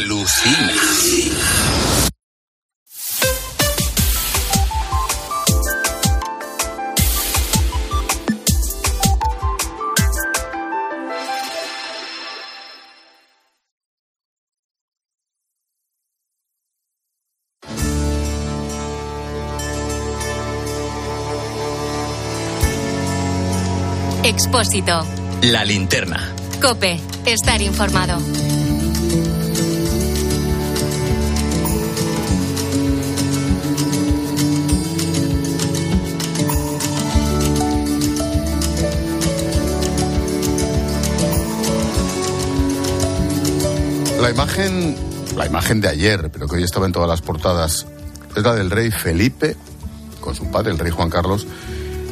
Alucina. Expósito. La linterna. Cope. Estar informado. La imagen, la imagen de ayer, pero que hoy estaba en todas las portadas, es la del rey Felipe, con su padre, el rey Juan Carlos,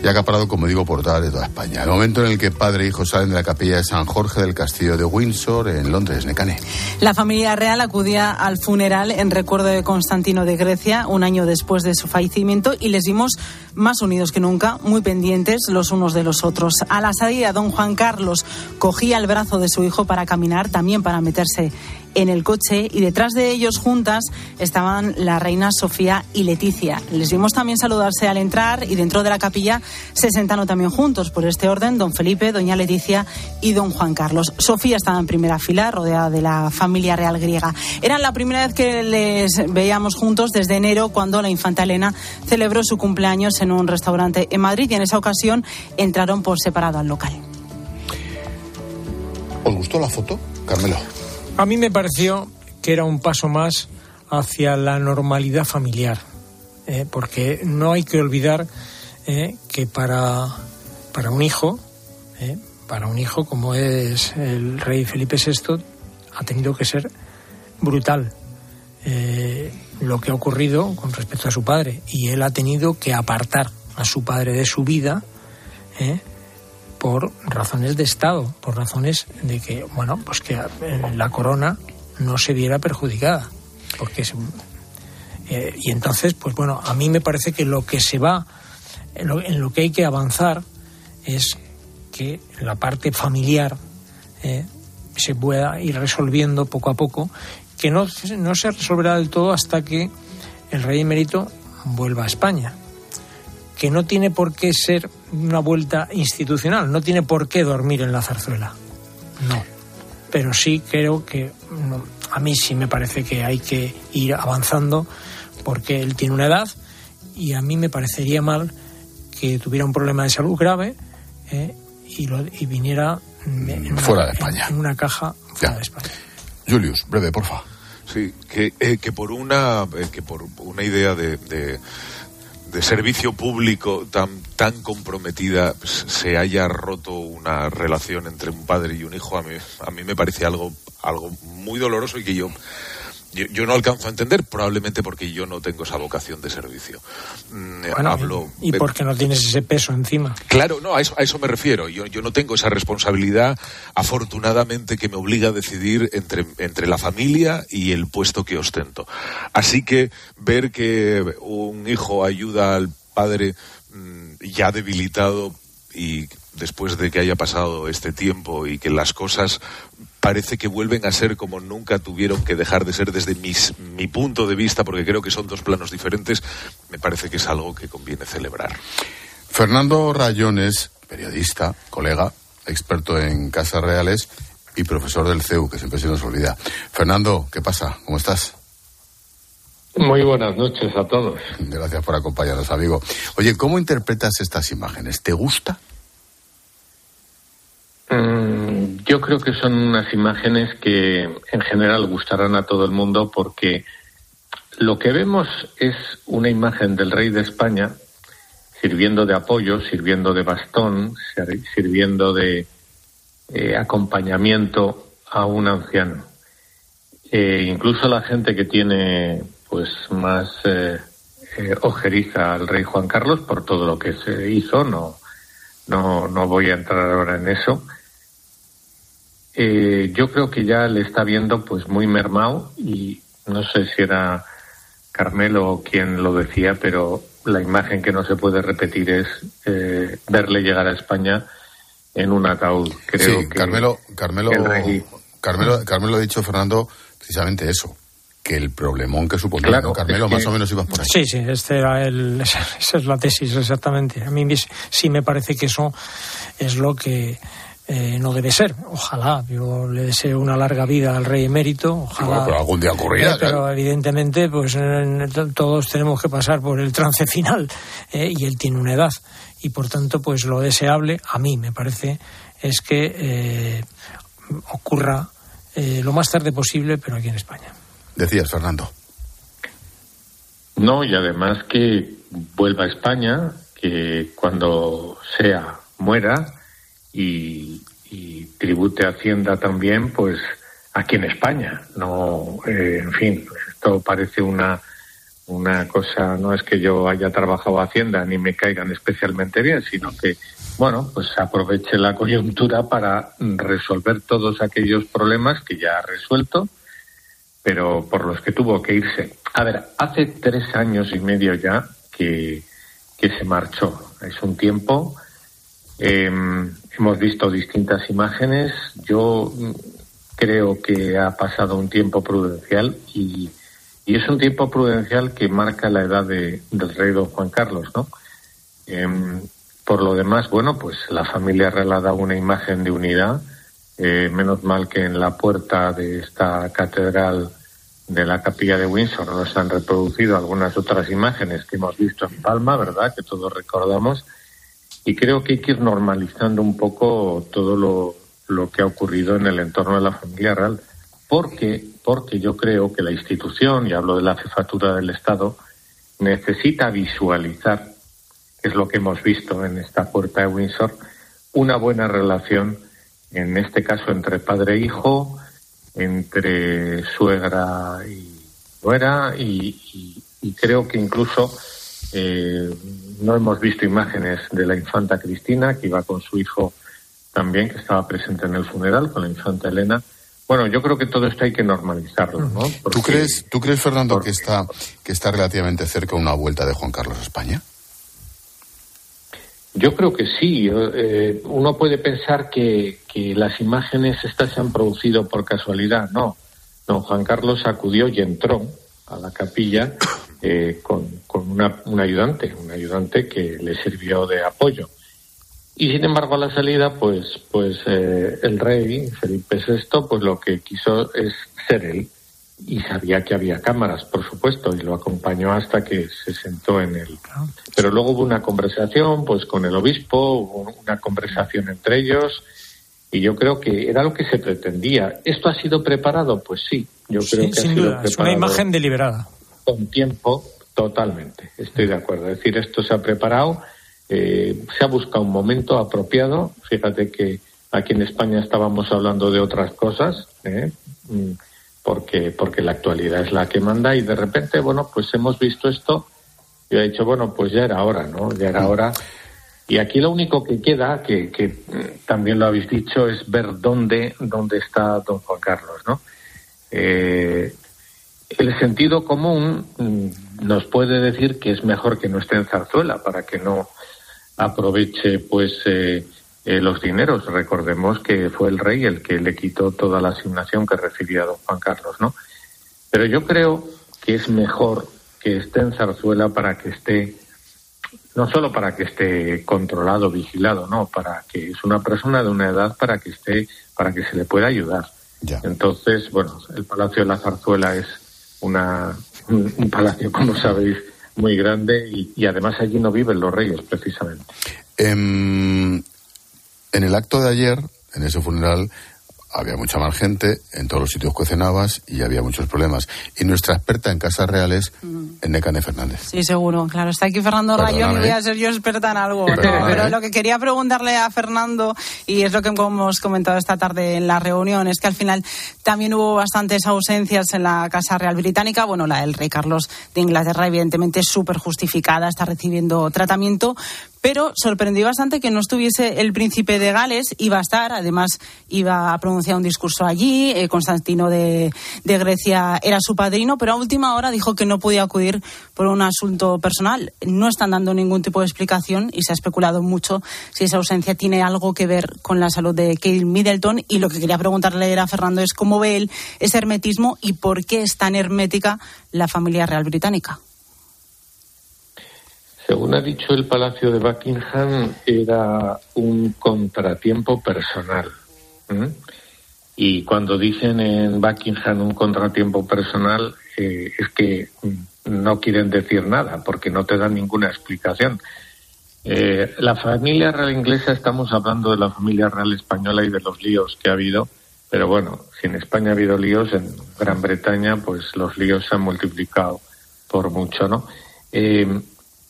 y acaparado, como digo, portadas de toda España. El momento en el que padre e hijo salen de la capilla de San Jorge del Castillo de Windsor, en Londres, Necane. La familia real acudía al funeral en recuerdo de Constantino de Grecia, un año después de su fallecimiento, y les vimos más unidos que nunca, muy pendientes los unos de los otros. A la salida, don Juan Carlos cogía el brazo de su hijo para caminar, también para meterse en el coche y detrás de ellos juntas estaban la reina Sofía y Leticia. Les vimos también saludarse al entrar y dentro de la capilla se sentaron también juntos por este orden don Felipe, doña Leticia y don Juan Carlos. Sofía estaba en primera fila rodeada de la familia real griega. Era la primera vez que les veíamos juntos desde enero cuando la infanta Elena celebró su cumpleaños en un restaurante en Madrid y en esa ocasión entraron por separado al local. ¿Os gustó la foto, Carmelo? A mí me pareció que era un paso más hacia la normalidad familiar, eh, porque no hay que olvidar eh, que para, para un hijo, eh, para un hijo como es el rey Felipe VI, ha tenido que ser brutal lo que ha ocurrido con respecto a su padre, y él ha tenido que apartar a su padre de su vida por razones de Estado, por razones de que, bueno, pues que la corona no se viera perjudicada. Porque eh, y entonces, pues bueno, a mí me parece que lo que se va, en lo, que hay que avanzar es que la parte familiar eh, se pueda ir resolviendo poco a poco, que no, no se resolverá del todo hasta que el rey emérito vuelva a España que no tiene por qué ser una vuelta institucional, no tiene por qué dormir en la zarzuela. No. Pero sí creo que a mí sí me parece que hay que ir avanzando porque él tiene una edad y a mí me parecería mal que tuviera un problema de salud grave eh, y, lo, y, viniera fuera de España. En, una caja fuera de España. Julius, breve, porfa. Sí, que, eh, que por una eh, que por una idea de, de, de, servicio público tan tan comprometida se haya roto una relación entre un padre y un hijo a mí a mí me parece algo algo muy doloroso y que yo yo, yo, no alcanzo a entender, probablemente porque yo no tengo esa vocación de servicio. Mm, bueno, Hablo, y porque no tienes ese peso encima. Claro, no, a eso, a eso me refiero. Yo, yo no tengo esa responsabilidad, afortunadamente, que me obliga a decidir entre, entre la familia y el puesto que ostento. Así que ver que un hijo ayuda al padre mmm, ya debilitado y después de que haya pasado este tiempo y que las cosas parece que vuelven a ser como nunca tuvieron que dejar de ser desde mis, mi punto de vista, porque creo que son dos planos diferentes, me parece que es algo que conviene celebrar. Fernando Rayones, periodista, colega, experto en casas reales y profesor del CEU, que siempre se nos olvida. Fernando, ¿qué pasa? ¿Cómo estás? Muy buenas noches a todos. Gracias por acompañarnos, amigo. Oye, ¿cómo interpretas estas imágenes? ¿Te gusta? Mm, yo creo que son unas imágenes que en general gustarán a todo el mundo porque lo que vemos es una imagen del rey de España sirviendo de apoyo, sirviendo de bastón, sirviendo de eh, acompañamiento a un anciano. Eh, incluso la gente que tiene pues más eh, eh, ojeriza al rey Juan Carlos por todo lo que se hizo, no, no, no voy a entrar ahora en eso eh, yo creo que ya le está viendo pues muy mermado y no sé si era Carmelo quien lo decía, pero la imagen que no se puede repetir es eh, verle llegar a España en un ataúd. Creo sí, Carmelo, Carmelo, Carmelo, Carmelo ha dicho, Fernando, precisamente eso, que el problemón que suponía, claro, ¿no? Carmelo, es que... más o menos ibas por ahí. Sí, sí, este era el, esa es la tesis exactamente. A mí sí me parece que eso es lo que eh, no debe ser. Ojalá, yo le deseo una larga vida al rey emérito. Ojalá. Bueno, pero algún día ocurrirá. Eh, pero claro. evidentemente, pues todos tenemos que pasar por el trance final eh, y él tiene una edad y por tanto, pues lo deseable a mí me parece es que eh, ocurra lo más tarde posible, pero aquí en España. Decías, Fernando. No, y además que vuelva a España, que cuando sea muera, y, tribute Hacienda también, pues aquí en España. No, eh, en fin, pues esto parece una una cosa, no es que yo haya trabajado Hacienda ni me caigan especialmente bien, sino que, bueno, pues aproveche la coyuntura para resolver todos aquellos problemas que ya ha resuelto, pero por los que tuvo que irse. A ver, hace tres años y medio ya que, que se marchó. Es un tiempo. Eh, Hemos visto distintas imágenes. Yo creo que ha pasado un tiempo prudencial y, es un tiempo prudencial que marca la edad de, del rey don Juan Carlos, ¿no? Eh, por lo demás, bueno, pues la familia real ha dado una imagen de unidad. Eh, menos mal que en la puerta de esta catedral de la capilla de Windsor no se han reproducido algunas otras imágenes que hemos visto en Palma, ¿verdad? Que todos recordamos y creo que hay que ir normalizando un poco todo lo, lo que ha ocurrido en el entorno de la familia real, porque, porque yo creo que la institución, y hablo de la jefatura del Estado, necesita visualizar, que es lo que hemos visto en esta puerta de Windsor, una buena relación, en este caso entre padre e hijo, entre suegra y nuera, y, creo que incluso eh, no hemos visto imágenes de la infanta Cristina, que iba con su hijo también, que estaba presente en el funeral, con la infanta Elena. Bueno, yo creo que todo esto hay que normalizarlo, ¿no? Porque, ¿Tú crees, ¿tú crees Fernando, porque... que está, que está relativamente cerca una vuelta de Juan Carlos a España? Yo creo que sí. Eh, uno puede pensar que, que, las imágenes estas se han producido por casualidad. No. No, Juan Carlos acudió y entró a la capilla eh, con, con una, un ayudante, un ayudante que le sirvió de apoyo. Y sin embargo a la salida, pues, pues eh, el rey Felipe VI, pues lo que quiso es ser él y sabía que había cámaras, por supuesto, y lo acompañó hasta que se sentó en él. Pero luego hubo una conversación, pues con el obispo, hubo una conversación entre ellos, y yo creo que era lo que se pretendía. ¿Esto ha sido preparado? Pues sí, yo creo que ha sido preparado. Es una imagen deliberada. Con tiempo, totalmente, estoy de acuerdo. Es decir, esto se ha preparado, eh, se ha buscado un momento apropiado. Fíjate que aquí en España estábamos hablando de otras cosas, ¿eh? Mm, porque, porque la actualidad es la que manda y de repente, bueno, pues hemos visto esto y he dicho, bueno, pues ya era hora, ¿no? Ya era hora. Y aquí lo único que queda, que, que también lo habéis dicho, es ver dónde, dónde está don Juan Carlos, ¿no? Eh, el sentido común mm, nos puede decir que es mejor que no esté en Zarzuela para que no aproveche, pues, eh, eh, los dineros. Recordemos que fue el rey el que le quitó toda la asignación que recibía don Juan Carlos, ¿no? Pero yo creo que es mejor que esté en Zarzuela para que esté, no solo para que esté controlado, vigilado, no, para que es una persona de una edad para que esté, para que se le pueda ayudar. Entonces, bueno, el Palacio de la Zarzuela es una, un, palacio, como sabéis, muy grande y, además allí no viven los reyes, precisamente. Eh, en el acto de ayer, en ese funeral, había mucha más gente, en todos los sitios que cenabas y había muchos problemas. Y nuestra experta en casas reales, mm. Necane Fernández. Sí, seguro, claro. Está aquí Fernando Rayón y voy a ser yo experta en algo. pero lo que quería preguntarle a Fernando, y es lo que hemos comentado esta tarde en la reunión, es que al final también hubo bastantes ausencias en la Casa Real Británica. Bueno, la del rey Carlos de Inglaterra, evidentemente, es súper justificada, está recibiendo tratamiento, pero sorprendió bastante que no estuviese el príncipe de Gales, iba a estar, además iba a pronunciar un discurso allí, eh, Constantino de, Grecia era su padrino, pero a última hora dijo que no podía acudir por un asunto personal. No están dando ningún tipo de explicación y se ha especulado mucho si esa ausencia tiene algo que ver con la salud de Kate Middleton y lo que quería preguntarle era a Fernando es cómo ve él ese hermetismo y por qué es tan hermética la familia real británica. Según ha dicho el Palacio de Buckingham, era un contratiempo personal. Y cuando dicen en Buckingham un contratiempo personal, eh, es que no quieren decir nada, porque no te dan ninguna explicación. Eh, la familia real inglesa, estamos hablando de la familia real española y de los líos que ha habido, pero bueno, si en España ha habido líos, en Gran Bretaña, pues los líos se han multiplicado por mucho, ¿no? Eh,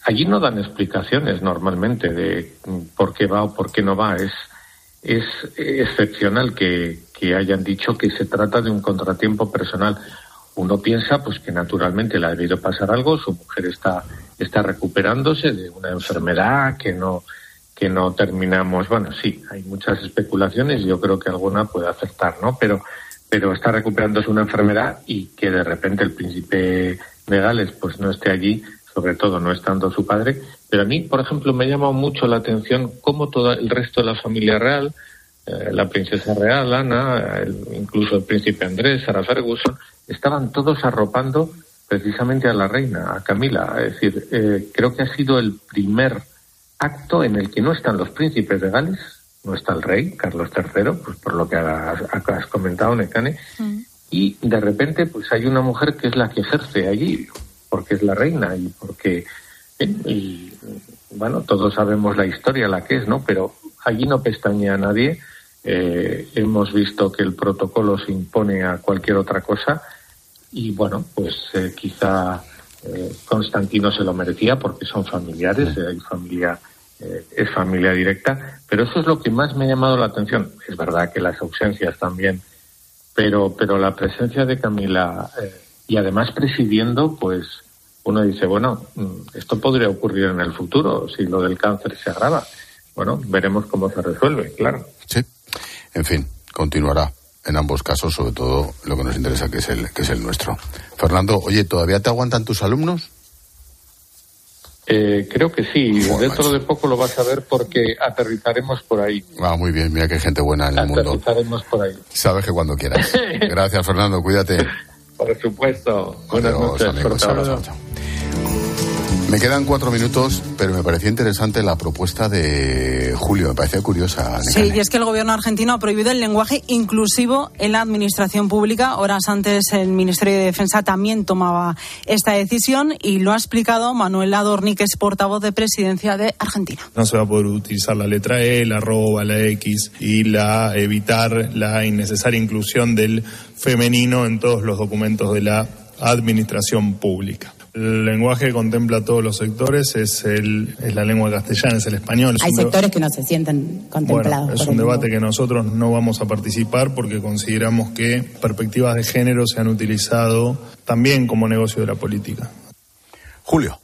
Allí no dan explicaciones normalmente de por qué va o por qué no va. Es, es excepcional que, hayan dicho que se trata de un contratiempo personal. Uno piensa pues que naturalmente le ha debido pasar algo, su mujer está, está recuperándose de una enfermedad que no, que no terminamos. Bueno, sí, hay muchas especulaciones, yo creo que alguna puede acertar, ¿no? Pero, pero está recuperándose una enfermedad y que de repente el príncipe de Gales pues no esté allí, sobre todo no estando su padre, pero a mí, por ejemplo, me ha llamado mucho la atención cómo todo el resto de la familia real, eh, la princesa real, Ana, incluso el príncipe Andrés, Sarah Ferguson, estaban todos arropando precisamente a la reina, a Camila. Es decir, eh, creo que ha sido el primer acto en el que no están los príncipes de Gales, no está el rey, Carlos III, pues por lo que has, has comentado, Necane, mm. y de repente pues hay una mujer que es la que ejerce allí porque es la reina y porque y, bueno todos sabemos la historia la que es no pero allí no pestañea a nadie. Eh, hemos visto que el protocolo se impone a cualquier otra cosa y bueno pues eh, quizá eh, Constantino se lo merecía porque son familiares hay familia es familia directa pero eso es lo que más me ha llamado la atención. Es verdad que las ausencias también pero pero la presencia de Camila y además presidiendo, pues uno dice, bueno, mm, esto podría ocurrir en el futuro si lo del cáncer se agrava. Bueno, veremos cómo se resuelve, claro. Sí, en fin, continuará en ambos casos, sobre todo lo que nos interesa, que es el, que es el nuestro. Fernando, oye, ¿todavía te aguantan tus alumnos? Eh, creo que sí. Dentro de poco lo vas a ver porque aterrizaremos por ahí. Ah, muy bien. Mira qué gente buena en el mundo. Aterrizaremos por ahí. Sabes que cuando quieras. Gracias, Fernando. Cuídate. Por supuesto. Buenas noches. Me quedan cuatro minutos, pero me parecía interesante la propuesta de Julio, me parecía curiosa. Sí, y es que el gobierno argentino ha prohibido el lenguaje inclusivo en la administración pública. Horas antes el Ministerio de Defensa también tomaba esta decisión y lo ha explicado Manuel Adorni, que es portavoz de presidencia de Argentina. No se va a poder utilizar la letra E, la arroba, la X y la evitar la innecesaria inclusión del femenino en todos los documentos de la administración pública. El lenguaje que contempla todos los sectores es, el, es la lengua castellana, es el español. Hay sectores que no se sienten contemplados. Bueno, es un debate que nosotros no vamos a participar porque consideramos que perspectivas de género se han utilizado también como negocio de la política. Julio.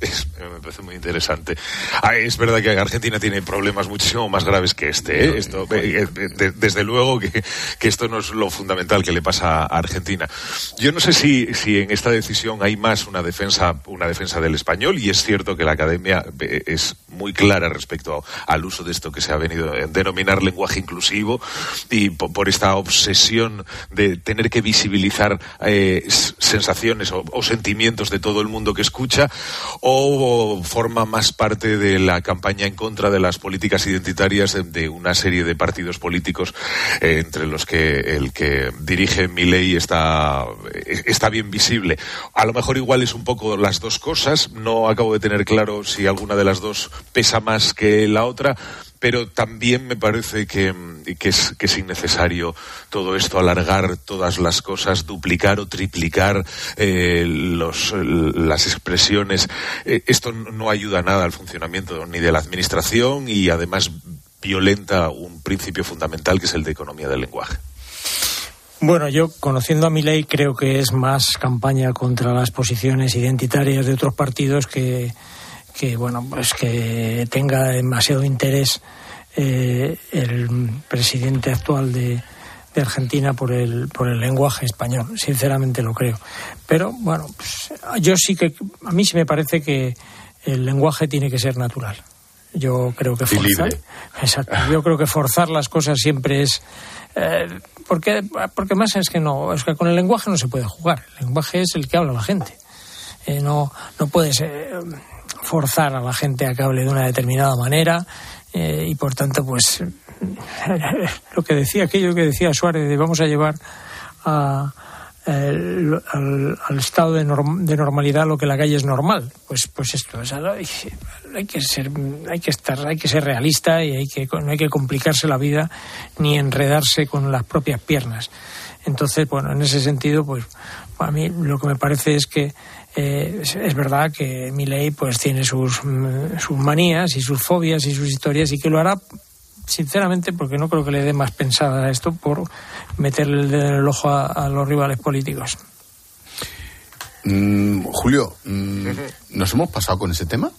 Es, me parece muy interesante. Ah, es verdad que Argentina tiene problemas muchísimo más graves que este. ¿eh? Esto, eh, de, desde luego que, que, esto no es lo fundamental que le pasa a Argentina. Yo no sé si, si en esta decisión hay más una defensa, una defensa del español y es cierto que la academia eh, es muy clara respecto al uso de esto que se ha venido a denominar lenguaje inclusivo y por, por esta obsesión de tener que visibilizar eh, sensaciones o, o sentimientos de todo el mundo que escucha o forma más parte de la campaña en contra de las políticas identitarias de, una serie de partidos políticos eh, entre los que el que dirige mi ley está, está bien visible. A lo mejor igual es un poco las dos cosas, no acabo de tener claro si alguna de las dos pesa más que la otra, pero también me parece que, que, es, que, es, innecesario todo esto, alargar todas las cosas, duplicar o triplicar eh, los, las expresiones. Eh, esto no ayuda nada al funcionamiento ni de la administración y además violenta un principio fundamental que es el de economía del lenguaje. Bueno, yo conociendo a mi ley creo que es más campaña contra las posiciones identitarias de otros partidos que, que bueno pues que tenga demasiado interés eh, el presidente actual de, de, Argentina por el por el lenguaje español. Sinceramente lo creo. Pero bueno pues, yo sí que a mí sí me parece que el lenguaje tiene que ser natural. Yo creo que forzar exacto yo creo que forzar las cosas siempre es eh, porque porque más es que no es que con el lenguaje no se puede jugar. El lenguaje es el que habla la gente. Eh, no no puedes forzar a la gente a que hable de una determinada manera eh, y por tanto pues lo que decía aquello que decía Suárez de vamos a llevar a, el, al, al, estado de, norm, de, normalidad lo que la calle es normal. Pues pues esto o sea, hay, hay, que ser hay que estar hay que ser realista y hay que no hay que complicarse la vida ni enredarse con las propias piernas. Entonces bueno en ese sentido pues a mí lo que me parece es que eh, es, es, verdad que mi ley pues tiene sus, sus manías y sus fobias y sus historias y que lo hará sinceramente porque no creo que le dé más pensada a esto por meterle el dedo en el ojo a, a los rivales políticos. Mm, Julio, mm, ¿nos hemos pasado con ese tema?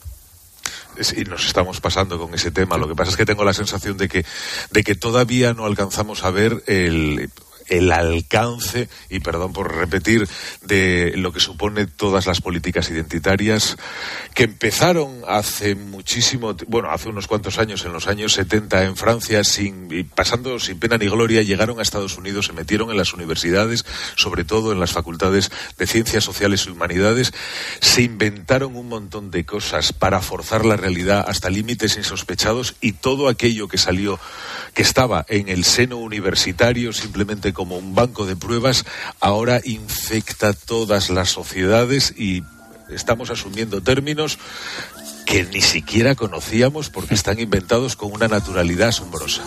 Sí, nos estamos pasando con ese tema. Lo que pasa es que tengo la sensación de que, de que todavía no alcanzamos a ver el, el alcance, y perdón por repetir, de lo que supone todas las políticas identitarias que empezaron hace muchísimo, bueno, hace unos cuantos años, en los años 70 en Francia, sin, pasando sin pena ni gloria, llegaron a Estados Unidos, se metieron en las universidades, sobre todo en las facultades de ciencias sociales y humanidades, se inventaron un montón de cosas para forzar la realidad hasta límites insospechados y todo aquello que salió, que estaba en el seno universitario, simplemente como un banco de pruebas, ahora infecta todas las sociedades y estamos asumiendo términos que ni siquiera conocíamos porque están inventados con una naturalidad asombrosa.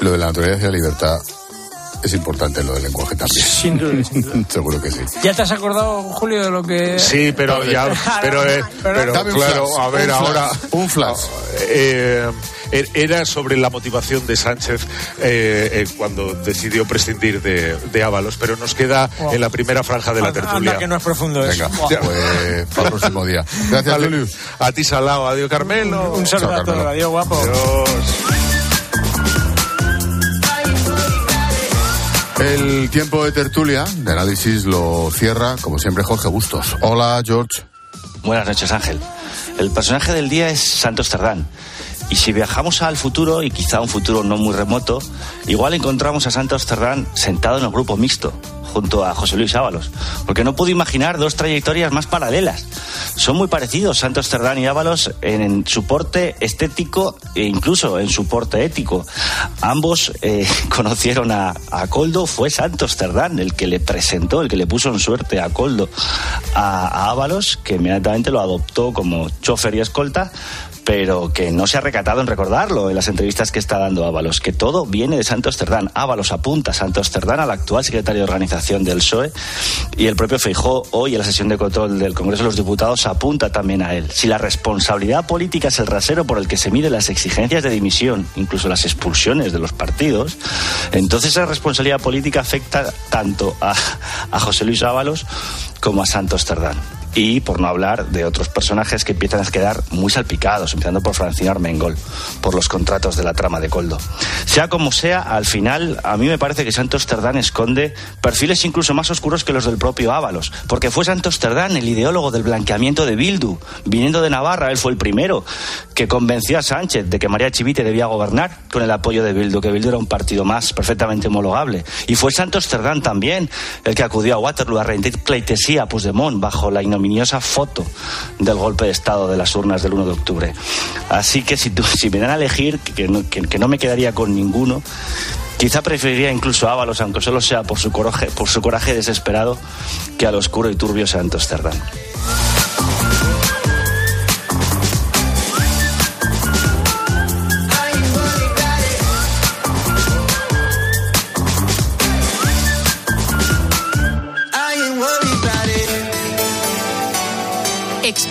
Lo de la naturaleza y la libertad es importante lo del lenguaje también. Sin duda, sin duda. Seguro que sí. ¿Ya te has acordado, Julio, de lo que.? Sí, pero ya. Pero, eh, pero, pero claro, flash, a ver, un ahora. Flash, un flash. Eh, era sobre la motivación de Sánchez eh, eh, cuando decidió prescindir de, de Ábalos, pero nos queda Wow. en la primera franja de la tertulia. anda que no es profundo eso. Venga, pues para el próximo día. Gracias. Julius. A ti, Salao. Adiós, Carmelo. Un saludo Chao, a todos. Adiós, guapo. Adiós. El tiempo de tertulia, de análisis, lo cierra, como siempre, Jorge Bustos. Hola, George. Buenas noches, Ángel. El personaje del día es Santos Cerdán. Y si viajamos al futuro, y quizá un futuro no muy remoto, igual encontramos a Santos Cerdán sentado en el grupo mixto, junto a José Luis Ábalos, porque no puedo imaginar dos trayectorias más paralelas. Son muy parecidos Santos Cerdán y Ábalos en, su porte estético e incluso en su porte ético. Ambos eh, conocieron a, Coldo, fue Santos Cerdán el que le presentó, el que le puso en suerte a Coldo a, a Ábalos, que inmediatamente lo adoptó como chofer y escolta, pero que no se ha recatado en recordarlo en las entrevistas que está dando Ábalos, que todo viene de Santos Cerdán. Ábalos apunta a Santos Cerdán, al actual secretario de organización del PSOE, y el propio Feijó, hoy en la sesión de control del Congreso de los Diputados, apunta también a él. Si la responsabilidad política es el rasero por el que se miden las exigencias de dimisión, incluso las expulsiones de los partidos, entonces esa responsabilidad política afecta tanto a, a José Luis Ábalos como a Santos Cerdán y por no hablar de otros personajes que empiezan a quedar muy salpicados, empezando por Francina Armengol, por los contratos de la trama de Coldo. Sea como sea, al final a mí me parece que Santos Terdán esconde perfiles incluso más oscuros que los del propio Ábalos, porque fue Santos Terdán el ideólogo del blanqueamiento de Bildu, viniendo de Navarra, él fue el primero que convenció a Sánchez de que María Chivite debía gobernar con el apoyo de Bildu, que Bildu era un partido más perfectamente homologable. Y fue Santos Terdán también el que acudió a Waterloo a rendir pleitesía a Puigdemont bajo la foto del golpe de Estado de las urnas del 1 de octubre. Así que si, si me dan a elegir, que no, que, no me quedaría con ninguno, Quizá preferiría incluso a Ábalos, aunque solo sea por su coraje, por su coraje desesperado, que al oscuro y turbio Santos Cerdán.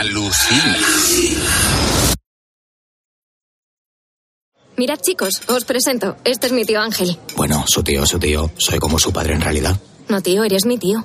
Alucina. Mirad chicos, os presento. Este es mi tío Ángel. Bueno, su tío, su tío. Soy como su padre en realidad. No, tío, eres mi tío.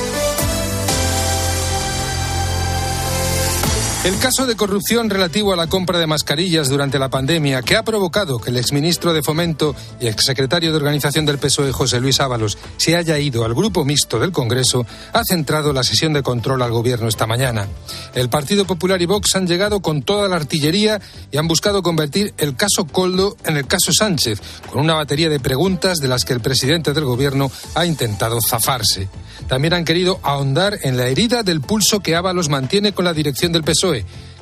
El caso de corrupción relativo a la compra de mascarillas durante la pandemia, que ha provocado que el exministro de Fomento y exsecretario de Organización del PSOE, José Luis Ábalos, se haya ido al grupo mixto del Congreso, ha centrado la sesión de control al gobierno esta mañana. El Partido Popular y Vox han llegado con toda la artillería y han buscado convertir el caso Coldo en el caso Sánchez, con una batería de preguntas de las que el presidente del gobierno ha intentado zafarse. También han querido ahondar en la herida del pulso que Ábalos mantiene con la dirección del PSOE,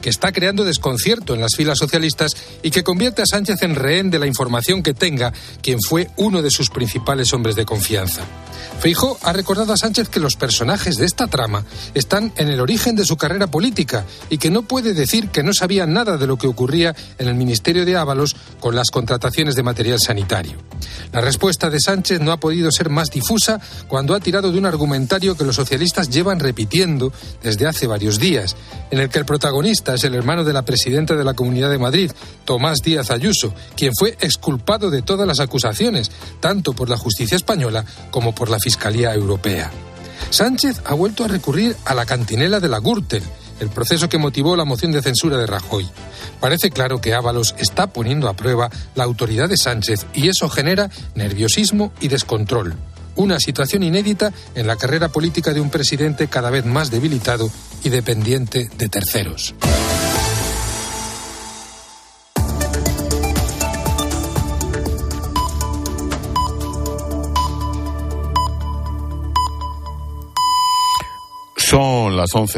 que está creando desconcierto en las filas socialistas y que convierte a Sánchez en rehén de la información que tenga quien fue uno de sus principales hombres de confianza. Feijó ha recordado a Sánchez que los personajes de esta trama están en el origen de su carrera política y que no puede decir que no sabía nada de lo que ocurría en el Ministerio de Ábalos con las contrataciones de material sanitario. La respuesta de Sánchez no ha podido ser más difusa cuando ha tirado de un argumentario que los socialistas llevan repitiendo desde hace varios días, en el que el protagonista es el hermano de la presidenta de la Comunidad de Madrid, Tomás Díaz Ayuso, quien fue exculpado de todas las acusaciones, tanto por la justicia española como por la Fiscalía Europea. Sánchez ha vuelto a recurrir a la cantinela de la Gürtel, el proceso que motivó la moción de censura de Rajoy. Parece claro que Ábalos está poniendo a prueba la autoridad de Sánchez y eso genera nerviosismo y descontrol. Una situación inédita en la carrera política de un presidente cada vez más debilitado y dependiente de terceros. Las 11.